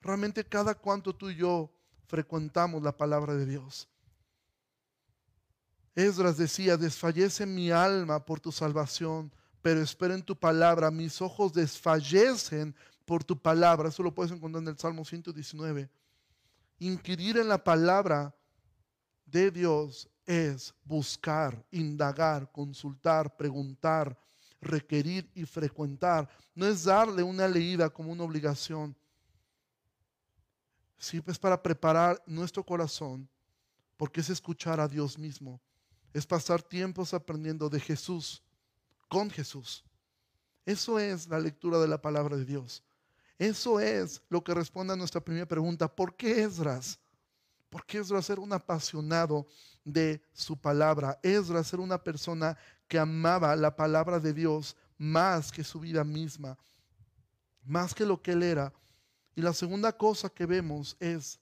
Realmente cada cuanto tú y yo frecuentamos la palabra de Dios. Esdras decía, desfallece mi alma por tu salvación, pero espero en tu palabra. Mis ojos desfallecen por tu palabra. Eso lo puedes encontrar en el Salmo 119. Inquirir en la palabra de Dios es buscar, indagar, consultar, preguntar, requerir y frecuentar. No es darle una leída como una obligación. Sí, es para preparar nuestro corazón, porque es escuchar a Dios mismo. Es pasar tiempos aprendiendo de Jesús, con Jesús. Eso es la lectura de la palabra de Dios. Eso es lo que responde a nuestra primera pregunta. ¿Por qué Esdras? Porque Esdras era un apasionado de su palabra. Esdras era una persona que amaba la palabra de Dios más que su vida misma, más que lo que él era. Y la segunda cosa que vemos es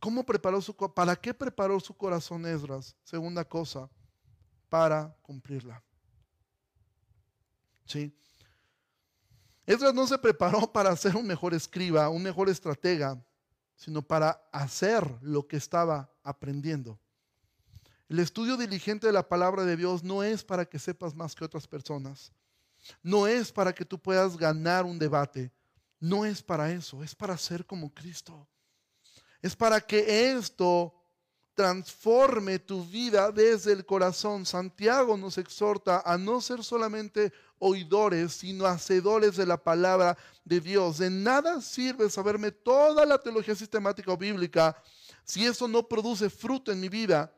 cómo preparó su para qué preparó su corazón Esdras. Segunda cosa, para cumplirla. ¿Sí? Esdras no se preparó para ser un mejor escriba, un mejor estratega, sino para hacer lo que estaba aprendiendo. El estudio diligente de la palabra de Dios no es para que sepas más que otras personas. No es para que tú puedas ganar un debate. No es para eso. Es para ser como Cristo. Es para que esto transforme tu vida desde el corazón. Santiago nos exhorta a no ser solamente oidores, sino hacedores de la palabra de Dios. De nada sirve saberme toda la teología sistemática o bíblica si eso no produce fruto en mi vida.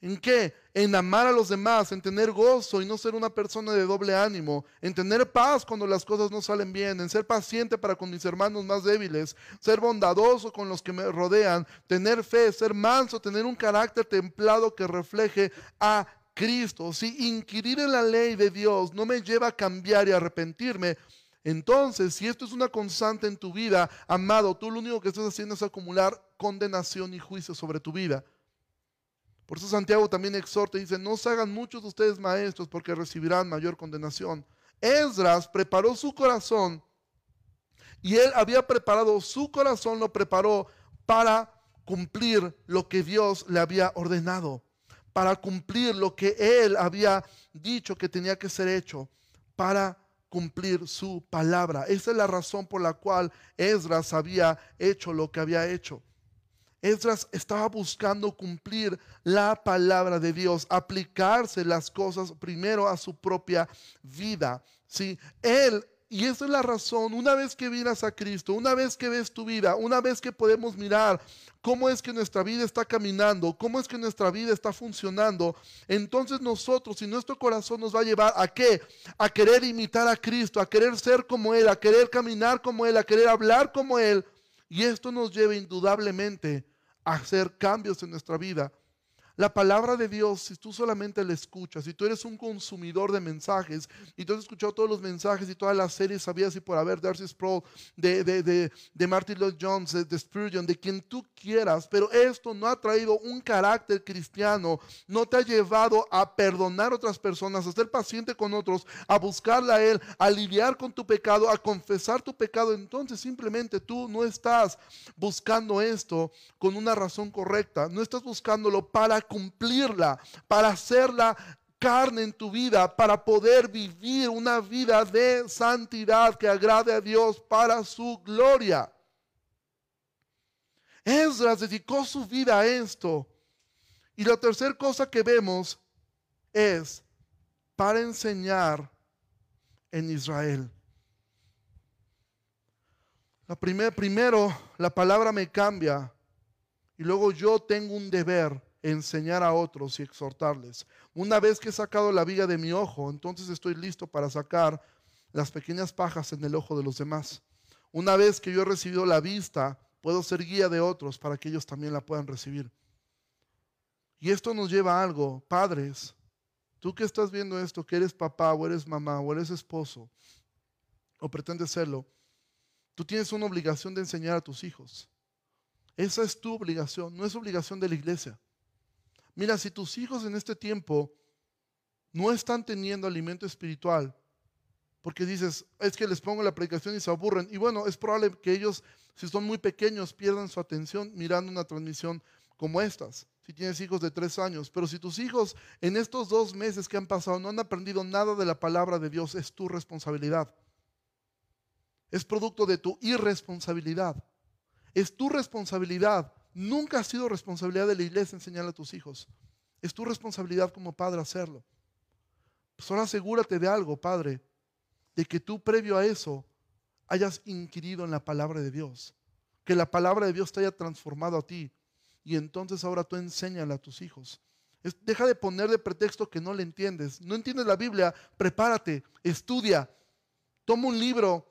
¿En qué? En amar a los demás, en tener gozo y no ser una persona de doble ánimo, en tener paz cuando las cosas no salen bien, en ser paciente para con mis hermanos más débiles, ser bondadoso con los que me rodean, tener fe, ser manso, tener un carácter templado que refleje a Cristo. Si inquirir en la ley de Dios no me lleva a cambiar y arrepentirme, entonces, si esto es una constante en tu vida, amado, tú lo único que estás haciendo es acumular condenación y juicio sobre tu vida. Por eso Santiago también exhorta y dice, no se hagan muchos de ustedes maestros porque recibirán mayor condenación. Esdras preparó su corazón y él había preparado su corazón, lo preparó para cumplir lo que Dios le había ordenado, para cumplir lo que él había dicho que tenía que ser hecho, para cumplir su palabra. Esa es la razón por la cual Esdras había hecho lo que había hecho. Esdras estaba buscando cumplir la palabra de Dios, aplicarse las cosas primero a su propia vida. ¿sí? Él, y esa es la razón, una vez que miras a Cristo, una vez que ves tu vida, una vez que podemos mirar cómo es que nuestra vida está caminando, cómo es que nuestra vida está funcionando, entonces nosotros y nuestro corazón nos va a llevar a qué? A querer imitar a Cristo, a querer ser como Él, a querer caminar como Él, a querer hablar como Él. Y esto nos lleva indudablemente hacer cambios en nuestra vida. La palabra de Dios, si tú solamente la escuchas, si tú eres un consumidor de mensajes y tú has escuchado todos los mensajes y todas las series, sabías y por haber Darcy Sproul, de, de, de, de Martin Lloyd Jones, de, Spurgeon, de quien tú quieras, pero esto no ha traído un carácter cristiano, no te ha llevado a perdonar a otras personas, a ser paciente con otros, a buscarle a Él, a lidiar con tu pecado, a confesar tu pecado, entonces simplemente tú no estás buscando esto con una razón correcta, no estás buscándolo para cumplirla, para hacerla carne en tu vida, para poder vivir una vida de santidad que agrade a Dios para su gloria. Esdras dedicó su vida a esto. Y la tercera cosa que vemos es para enseñar en Israel. La primero, la palabra me cambia y luego yo tengo un deber enseñar a otros y exhortarles. Una vez que he sacado la viga de mi ojo, entonces estoy listo para sacar las pequeñas pajas en el ojo de los demás. Una vez que yo he recibido la vista, puedo ser guía de otros para que ellos también la puedan recibir. Y esto nos lleva a algo, padres, tú que estás viendo esto, que eres papá o eres mamá o eres esposo o pretendes serlo, tú tienes una obligación de enseñar a tus hijos. Esa es tu obligación, no es obligación de la iglesia. Mira, si tus hijos en este tiempo no están teniendo alimento espiritual, porque dices, es que les pongo la predicación y se aburren. Y bueno, es probable que ellos, si son muy pequeños, pierdan su atención mirando una transmisión como estas. Si tienes hijos de tres años, pero si tus hijos en estos dos meses que han pasado no han aprendido nada de la palabra de Dios, es tu responsabilidad. Es producto de tu irresponsabilidad. Es tu responsabilidad Nunca ha sido responsabilidad de la iglesia enseñarle a tus hijos. Es tu responsabilidad como padre hacerlo. Solo asegúrate de algo, padre, de que tú previo a eso hayas inquirido en la palabra de Dios. Que la palabra de Dios te haya transformado a ti. Y entonces ahora tú enséñale a tus hijos. deja de poner de pretexto que no le entiendes. No entiendes la Biblia, prepárate, estudia. Toma un libro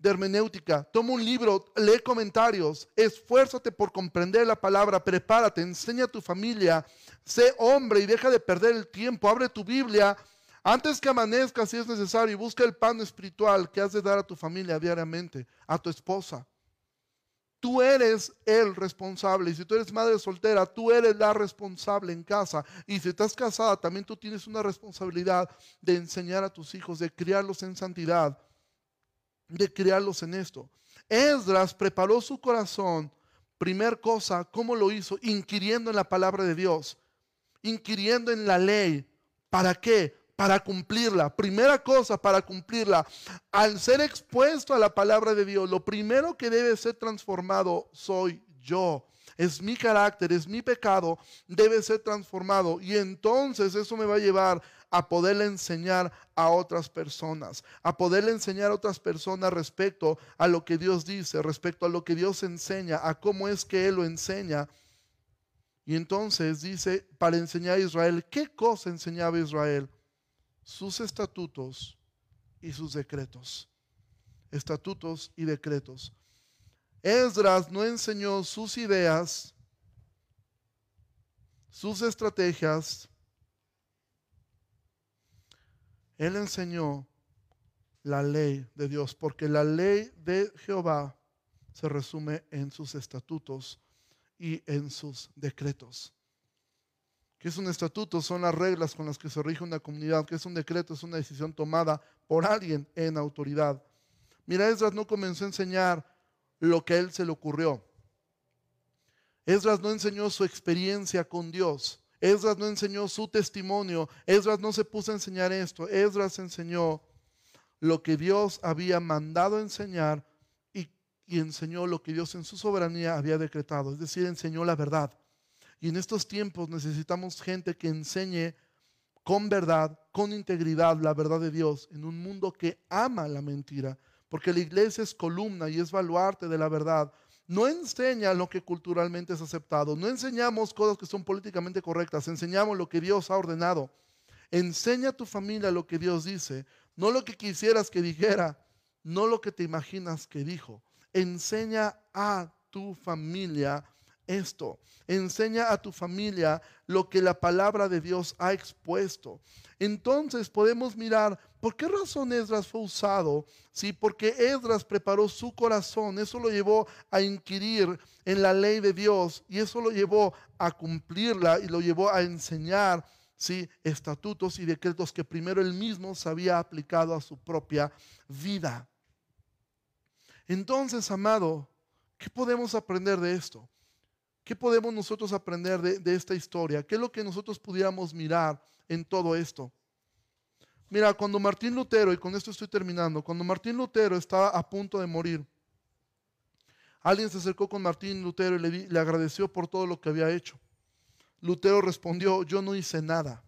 de hermenéutica, toma un libro, lee comentarios, esfuérzate por comprender la palabra, prepárate, enseña a tu familia, sé hombre y deja de perder el tiempo, abre tu Biblia antes que amanezca si es necesario y busca el pan espiritual que has de dar a tu familia diariamente, a tu esposa. Tú eres el responsable y si tú eres madre soltera, tú eres la responsable en casa. Y si estás casada, también tú tienes una responsabilidad de enseñar a tus hijos, de criarlos en santidad de criarlos en esto. Esdras preparó su corazón, primer cosa, ¿cómo lo hizo? Inquiriendo en la palabra de Dios, inquiriendo en la ley. ¿Para qué? Para cumplirla. Primera cosa, para cumplirla. Al ser expuesto a la palabra de Dios, lo primero que debe ser transformado soy yo es mi carácter, es mi pecado, debe ser transformado. Y entonces eso me va a llevar a poderle enseñar a otras personas, a poderle enseñar a otras personas respecto a lo que Dios dice, respecto a lo que Dios enseña, a cómo es que Él lo enseña. Y entonces dice, para enseñar a Israel, ¿qué cosa enseñaba Israel? Sus estatutos y sus decretos. Estatutos y decretos. Esdras no enseñó sus ideas, sus estrategias. Él enseñó la ley de Dios, porque la ley de Jehová se resume en sus estatutos y en sus decretos. ¿Qué es un estatuto? Son las reglas con las que se rige una comunidad. ¿Qué es un decreto? Es una decisión tomada por alguien en autoridad. Mira, Esdras no comenzó a enseñar lo que a él se le ocurrió. Esdras no enseñó su experiencia con Dios. Esdras no enseñó su testimonio. Esdras no se puso a enseñar esto. Esdras enseñó lo que Dios había mandado enseñar y, y, enseñó lo que Dios en su soberanía había decretado. Es decir, enseñó la verdad. Y en estos tiempos necesitamos gente que enseñe con verdad, con integridad, la verdad de Dios en un mundo que ama la mentira porque la iglesia es columna y es baluarte de la verdad. No enseña lo que culturalmente es aceptado, no enseñamos cosas que son políticamente correctas, enseñamos lo que Dios ha ordenado. Enseña a tu familia lo que Dios dice, no lo que quisieras que dijera, no lo que te imaginas que dijo. Enseña a tu familia esto. Enseña a tu familia lo que la palabra de Dios ha expuesto. Entonces podemos mirar por qué razón Esdras fue usado. Sí, porque Esdras preparó su corazón. Eso lo llevó a inquirir en la ley de Dios y eso lo llevó a cumplirla y lo llevó a enseñar ¿sí? estatutos y decretos que primero él mismo se había aplicado a su propia vida. Entonces, amado, ¿qué podemos aprender de esto? ¿Qué podemos nosotros aprender de, esta historia? ¿Qué es lo que nosotros pudiéramos mirar en todo esto? Mira, cuando Martín Lutero, y con esto estoy terminando, cuando Martín Lutero estaba a punto de morir, alguien se acercó con Martín Lutero y le, agradeció por todo lo que había hecho. Lutero respondió, yo no hice nada.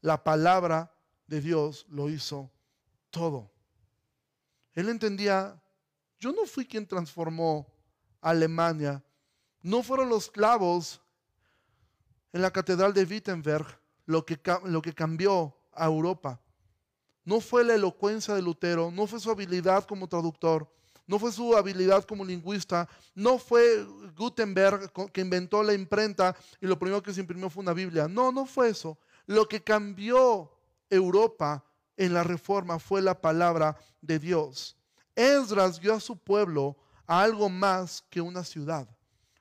La palabra de Dios lo hizo todo. Él entendía, yo no fui quien transformó Alemania no fueron los clavos en la catedral de Wittenberg lo que, lo que cambió a Europa. No fue la elocuencia de Lutero, no fue su habilidad como traductor, no fue su habilidad como lingüista, no fue Gutenberg que inventó la imprenta y lo primero que se imprimió fue una Biblia. No, no fue eso. Lo que cambió Europa en la reforma fue la palabra de Dios. Esdras dio a su pueblo a algo más que una ciudad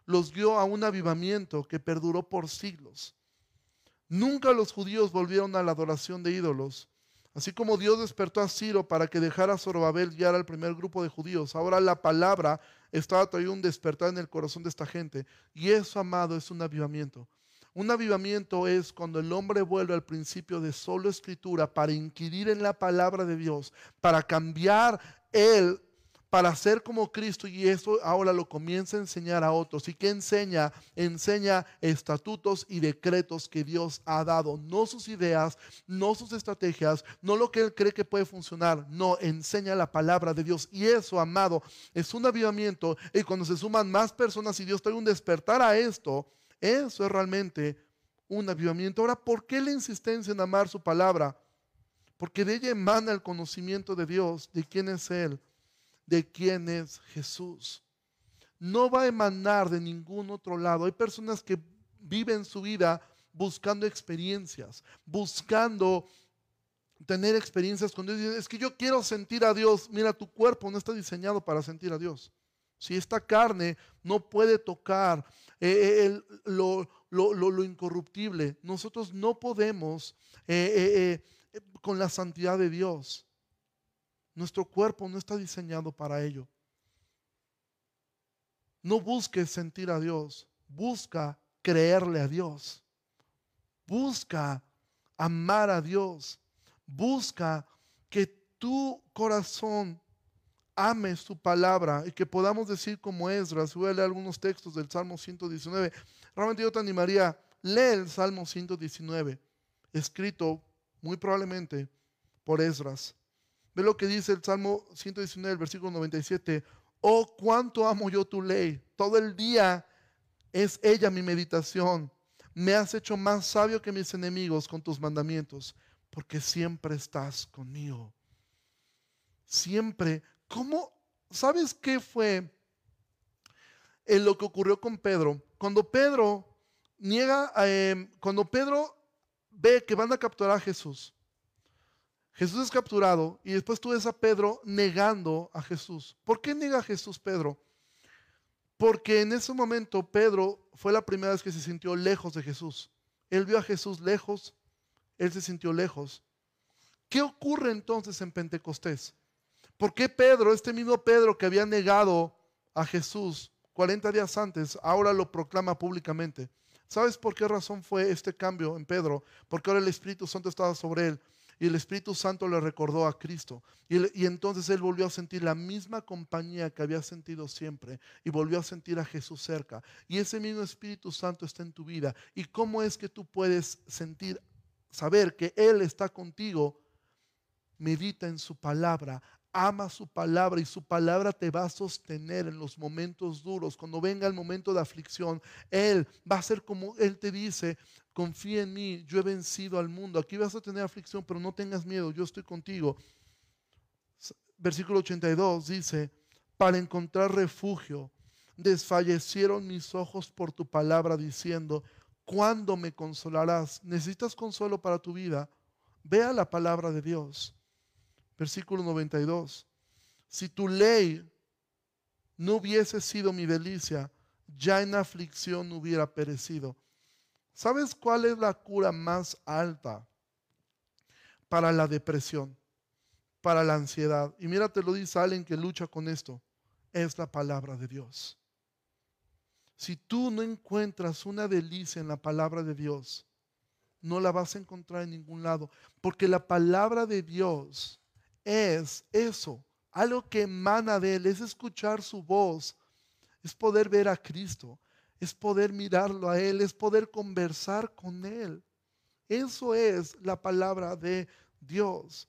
los guió a un avivamiento que perduró por siglos. Nunca los judíos volvieron a la adoración de ídolos. Así como Dios despertó a Ciro para que dejara a Zorobabel guiar al primer grupo de judíos, ahora la palabra estaba trayendo un despertar en el corazón de esta gente. Y eso, amado, es un avivamiento. Un avivamiento es cuando el hombre vuelve al principio de solo escritura para inquirir en la palabra de Dios, para cambiar él para ser como Cristo y eso ahora lo comienza a enseñar a otros. ¿Y qué enseña? Enseña estatutos y decretos que Dios ha dado, no sus ideas, no sus estrategias, no lo que él cree que puede funcionar, no, enseña la palabra de Dios. Y eso, amado, es un avivamiento y cuando se suman más personas y Dios trae un despertar a esto, eso es realmente un avivamiento. Ahora, ¿por qué la insistencia en amar su palabra? Porque de ella emana el conocimiento de Dios, de quién es Él de quién es Jesús. No va a emanar de ningún otro lado. Hay personas que viven su vida buscando experiencias, buscando tener experiencias con Dios. Es que yo quiero sentir a Dios. Mira, tu cuerpo no está diseñado para sentir a Dios. Si esta carne no puede tocar eh, eh, lo, incorruptible, nosotros no podemos eh, con la santidad de Dios. Nuestro cuerpo no está diseñado para ello. No busques sentir a Dios, busca creerle a Dios. Busca amar a Dios. Busca que tu corazón ame su palabra y que podamos decir como Esdras, voy a leer algunos textos del Salmo 119. Realmente yo te animaría, lee el Salmo 119, escrito muy probablemente por Esdras. Ve lo que dice el Salmo 119, el versículo 97. Oh, cuánto amo yo tu ley. Todo el día es ella mi meditación. Me has hecho más sabio que mis enemigos con tus mandamientos, porque siempre estás conmigo. Siempre. ¿Cómo? ¿Sabes qué fue en lo que ocurrió con Pedro? Cuando Pedro niega, eh, cuando Pedro ve que van a capturar a Jesús, Jesús es capturado y después tú ves a Pedro negando a Jesús. ¿Por qué niega a Jesús Pedro? Porque en ese momento Pedro fue la primera vez que se sintió lejos de Jesús. Él vio a Jesús lejos, él se sintió lejos. ¿Qué ocurre entonces en Pentecostés? ¿Por qué Pedro, este mismo Pedro que había negado a Jesús 40 días antes, ahora lo proclama públicamente? ¿Sabes por qué razón fue este cambio en Pedro? Porque ahora el Espíritu Santo estaba sobre él y el Espíritu Santo le recordó a Cristo. Y, entonces él volvió a sentir la misma compañía que había sentido siempre. Y volvió a sentir a Jesús cerca. Y ese mismo Espíritu Santo está en tu vida. ¿Y cómo es que tú puedes sentir, saber que Él está contigo? Medita en su palabra, ama su palabra y su palabra te va a sostener en los momentos duros. Cuando venga el momento de aflicción, Él va a ser como Él te dice, confía en mí, yo he vencido al mundo. Aquí vas a tener aflicción, pero no tengas miedo, yo estoy contigo. Versículo 82 dice, para encontrar refugio, desfallecieron mis ojos por tu palabra diciendo, ¿cuándo me consolarás? ¿Necesitas consuelo para tu vida? Vea la palabra de Dios versículo 92. Si tu ley no hubiese sido mi delicia, ya en aflicción hubiera perecido. ¿Sabes cuál es la cura más alta para la depresión, para la ansiedad? Y mira, te lo dice alguien que lucha con esto. Es la palabra de Dios. Si tú no encuentras una delicia en la palabra de Dios, no la vas a encontrar en ningún lado, porque la palabra de Dios es eso, algo que emana de Él, es escuchar su voz, es poder ver a Cristo, es poder mirarlo a Él, es poder conversar con Él. Eso es la palabra de Dios.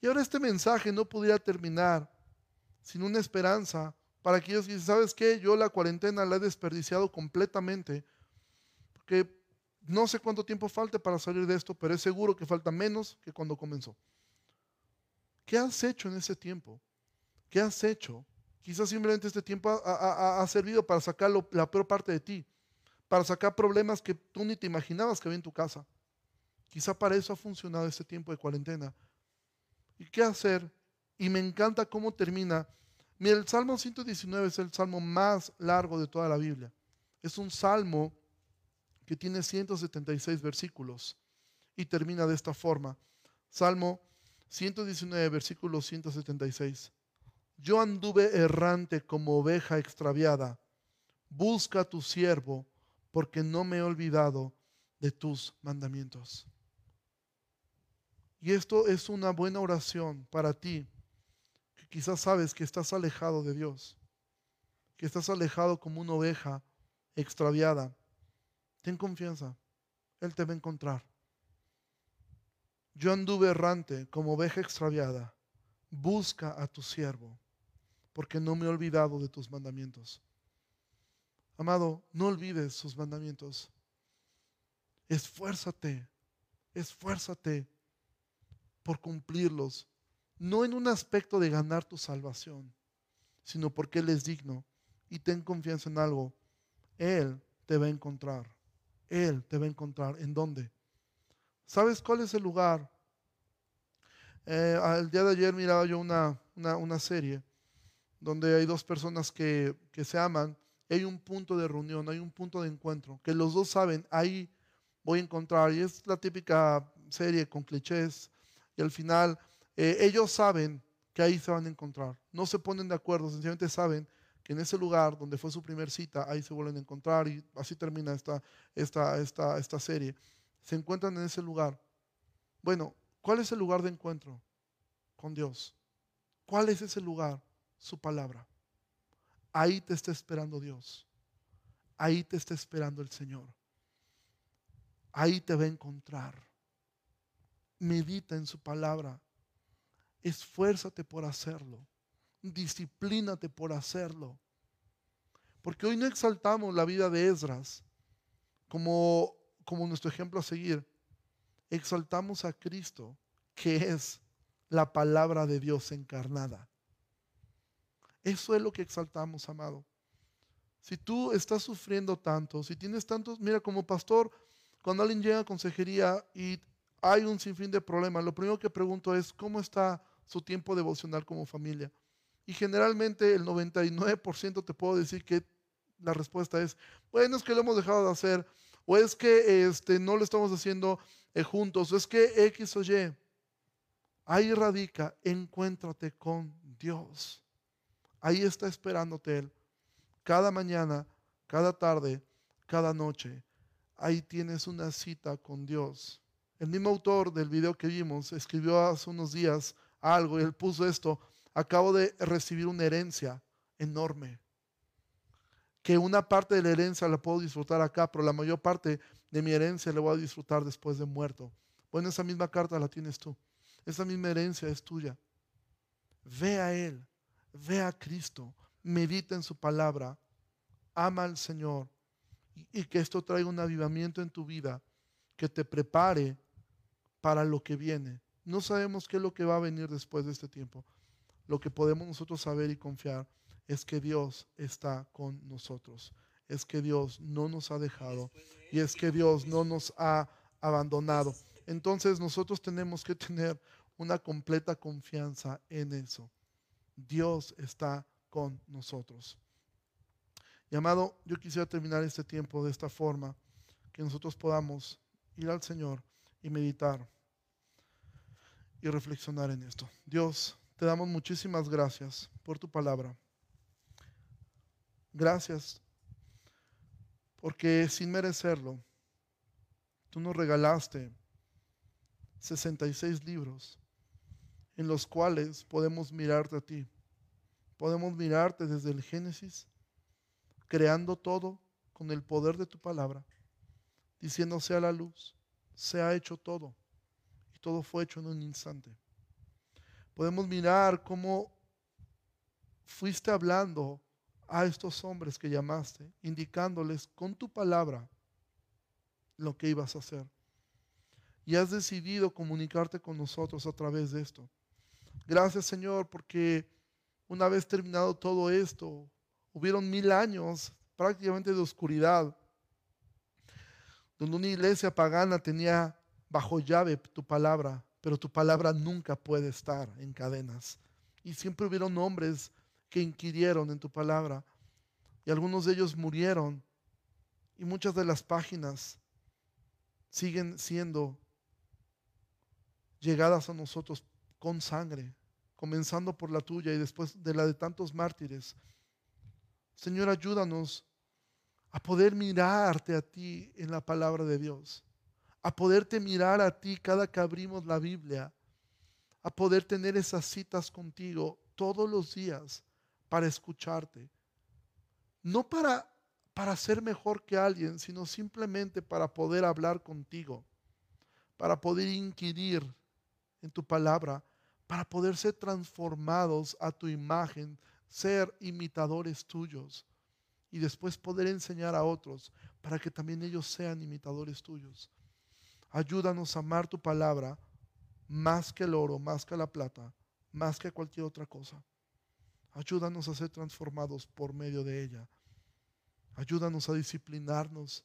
Y ahora este mensaje no pudiera terminar sin una esperanza para aquellos que dicen, ¿sabes qué? Yo la cuarentena la he desperdiciado completamente, porque no sé cuánto tiempo falte para salir de esto, pero es seguro que falta menos que cuando comenzó. ¿Qué has hecho en ese tiempo? ¿Qué has hecho? Quizás simplemente este tiempo ha, servido para sacar la peor parte de ti, para sacar problemas que tú ni te imaginabas que había en tu casa. Quizá para eso ha funcionado este tiempo de cuarentena. ¿Y qué hacer? Y me encanta cómo termina. Mira, el Salmo 119 es el salmo más largo de toda la Biblia. Es un salmo que tiene 176 versículos y termina de esta forma. Salmo 119, versículo 176. Yo anduve errante como oveja extraviada. Busca a tu siervo, porque no me he olvidado de tus mandamientos. Y esto es una buena oración para ti, que quizás sabes que estás alejado de Dios, que estás alejado como una oveja extraviada. Ten confianza, Él te va a encontrar. Yo anduve errante como oveja extraviada. Busca a tu siervo, porque no me he olvidado de tus mandamientos. Amado, no olvides sus mandamientos. Esfuérzate, esfuérzate por cumplirlos, no en un aspecto de ganar tu salvación, sino porque Él es digno y ten confianza en algo. Él te va a encontrar. Él te va a encontrar. ¿En dónde? ¿Sabes cuál es el lugar? Eh, el día de ayer miraba yo una, una, serie donde hay dos personas que, que, se aman, hay un punto de reunión, hay un punto de encuentro, que los dos saben, ahí voy a encontrar, y es la típica serie con clichés, y al final eh, ellos saben que ahí se van a encontrar. No se ponen de acuerdo, sencillamente saben que en ese lugar donde fue su primer cita, ahí se vuelven a encontrar y así termina esta, esta, esta, esta serie. Se encuentran en ese lugar. Bueno, ¿cuál es el lugar de encuentro con Dios? ¿Cuál es ese lugar? Su palabra. Ahí te está esperando Dios. Ahí te está esperando el Señor. Ahí te va a encontrar. Medita en su palabra. Esfuérzate por hacerlo. Disciplínate por hacerlo. Porque hoy no exaltamos la vida de Esdras como, como nuestro ejemplo a seguir. Exaltamos a Cristo, que es la palabra de Dios encarnada. Eso es lo que exaltamos, amado. Si tú estás sufriendo tanto, si tienes tantos, mira, como pastor, cuando alguien llega a consejería y hay un sinfín de problemas, lo primero que pregunto es, ¿cómo está su tiempo devocional como familia? Y generalmente el 99% te puedo decir que la respuesta es, bueno, es que lo hemos dejado de hacer, o es que este, no lo estamos haciendo eh, juntos, o es que X o Y. Ahí radica, encuéntrate con Dios. Ahí está esperándote Él. Cada mañana, cada tarde, cada noche. Ahí tienes una cita con Dios. El mismo autor del video que vimos escribió hace unos días algo y él puso esto, acabo de recibir una herencia enorme. Que una parte de la herencia la puedo disfrutar acá, pero la mayor parte de mi herencia la voy a disfrutar después de muerto. Bueno, esa misma carta la tienes tú. Esa misma herencia es tuya. Ve a Él, ve a Cristo, medita en su palabra, ama al Señor y, que esto traiga un avivamiento en tu vida que te prepare para lo que viene. No sabemos qué es lo que va a venir después de este tiempo. Lo que podemos nosotros saber y confiar es que Dios está con nosotros, es que Dios no nos ha dejado y es que Dios no nos ha abandonado. Entonces nosotros tenemos que tener una completa confianza en eso. Dios está con nosotros. Y amado, yo quisiera terminar este tiempo de esta forma, que nosotros podamos ir al Señor y meditar y reflexionar en esto. Dios, te damos muchísimas gracias por tu palabra. Gracias porque sin merecerlo, tú nos regalaste 66 libros en los cuales podemos mirarte a ti. Podemos mirarte desde el Génesis, creando todo con el poder de tu palabra, diciendo sea la luz, se ha hecho todo, y todo fue hecho en un instante. Podemos mirar cómo fuiste hablando a estos hombres que llamaste, indicándoles con tu palabra lo que ibas a hacer. Y has decidido comunicarte con nosotros a través de esto. Gracias Señor porque una vez terminado todo esto, hubieron mil años prácticamente de oscuridad, donde una iglesia pagana tenía bajo llave tu palabra, pero tu palabra nunca puede estar en cadenas. Y siempre hubieron hombres que inquirieron en tu palabra, y algunos de ellos murieron, y muchas de las páginas siguen siendo llegadas a nosotros con sangre, comenzando por la tuya y después de la de tantos mártires. Señor, ayúdanos a poder mirarte a ti en la palabra de Dios, a poderte mirar a ti cada que abrimos la Biblia, a poder tener esas citas contigo todos los días para escucharte. No para, para ser mejor que alguien, sino simplemente para poder hablar contigo, para poder inquirir en tu palabra para poder ser transformados a tu imagen, ser imitadores tuyos y después poder enseñar a otros para que también ellos sean imitadores tuyos. Ayúdanos a amar tu palabra más que el oro, más que la plata, más que cualquier otra cosa. Ayúdanos a ser transformados por medio de ella. Ayúdanos a disciplinarnos,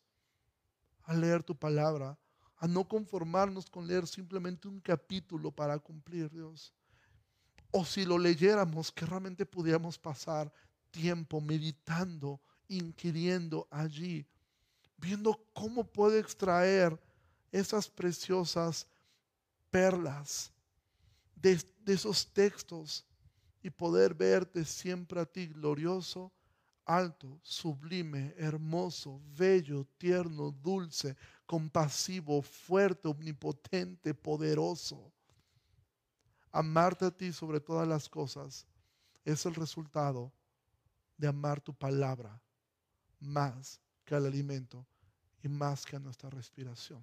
a leer tu palabra, a no conformarnos con leer simplemente un capítulo para cumplir, Dios. O si lo leyéramos, que realmente pudiéramos pasar tiempo meditando, inquiriendo allí, viendo cómo puede extraer esas preciosas perlas de, de esos textos y poder verte siempre a ti glorioso, alto, sublime, hermoso, bello, tierno, dulce, compasivo, fuerte, omnipotente, poderoso. Amarte a ti sobre todas las cosas es el resultado de amar tu palabra más que al alimento y más que a nuestra respiración.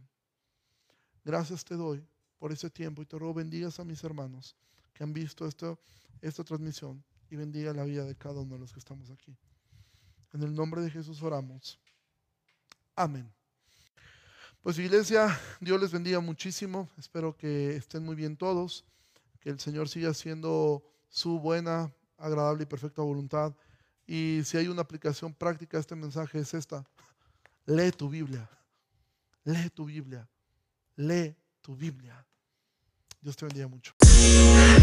Gracias te doy por ese tiempo y te ruego bendigas a mis hermanos han visto esto, esta transmisión y bendiga la vida de cada uno de los que estamos aquí. En el nombre de Jesús oramos. Amén. Pues iglesia, Dios les bendiga muchísimo. Espero que estén muy bien todos, que el Señor siga haciendo su buena, agradable y perfecta voluntad. Y si hay una aplicación práctica este mensaje es esta. Lee tu Biblia. Lee tu Biblia. Lee tu Biblia. Dios te bendiga mucho.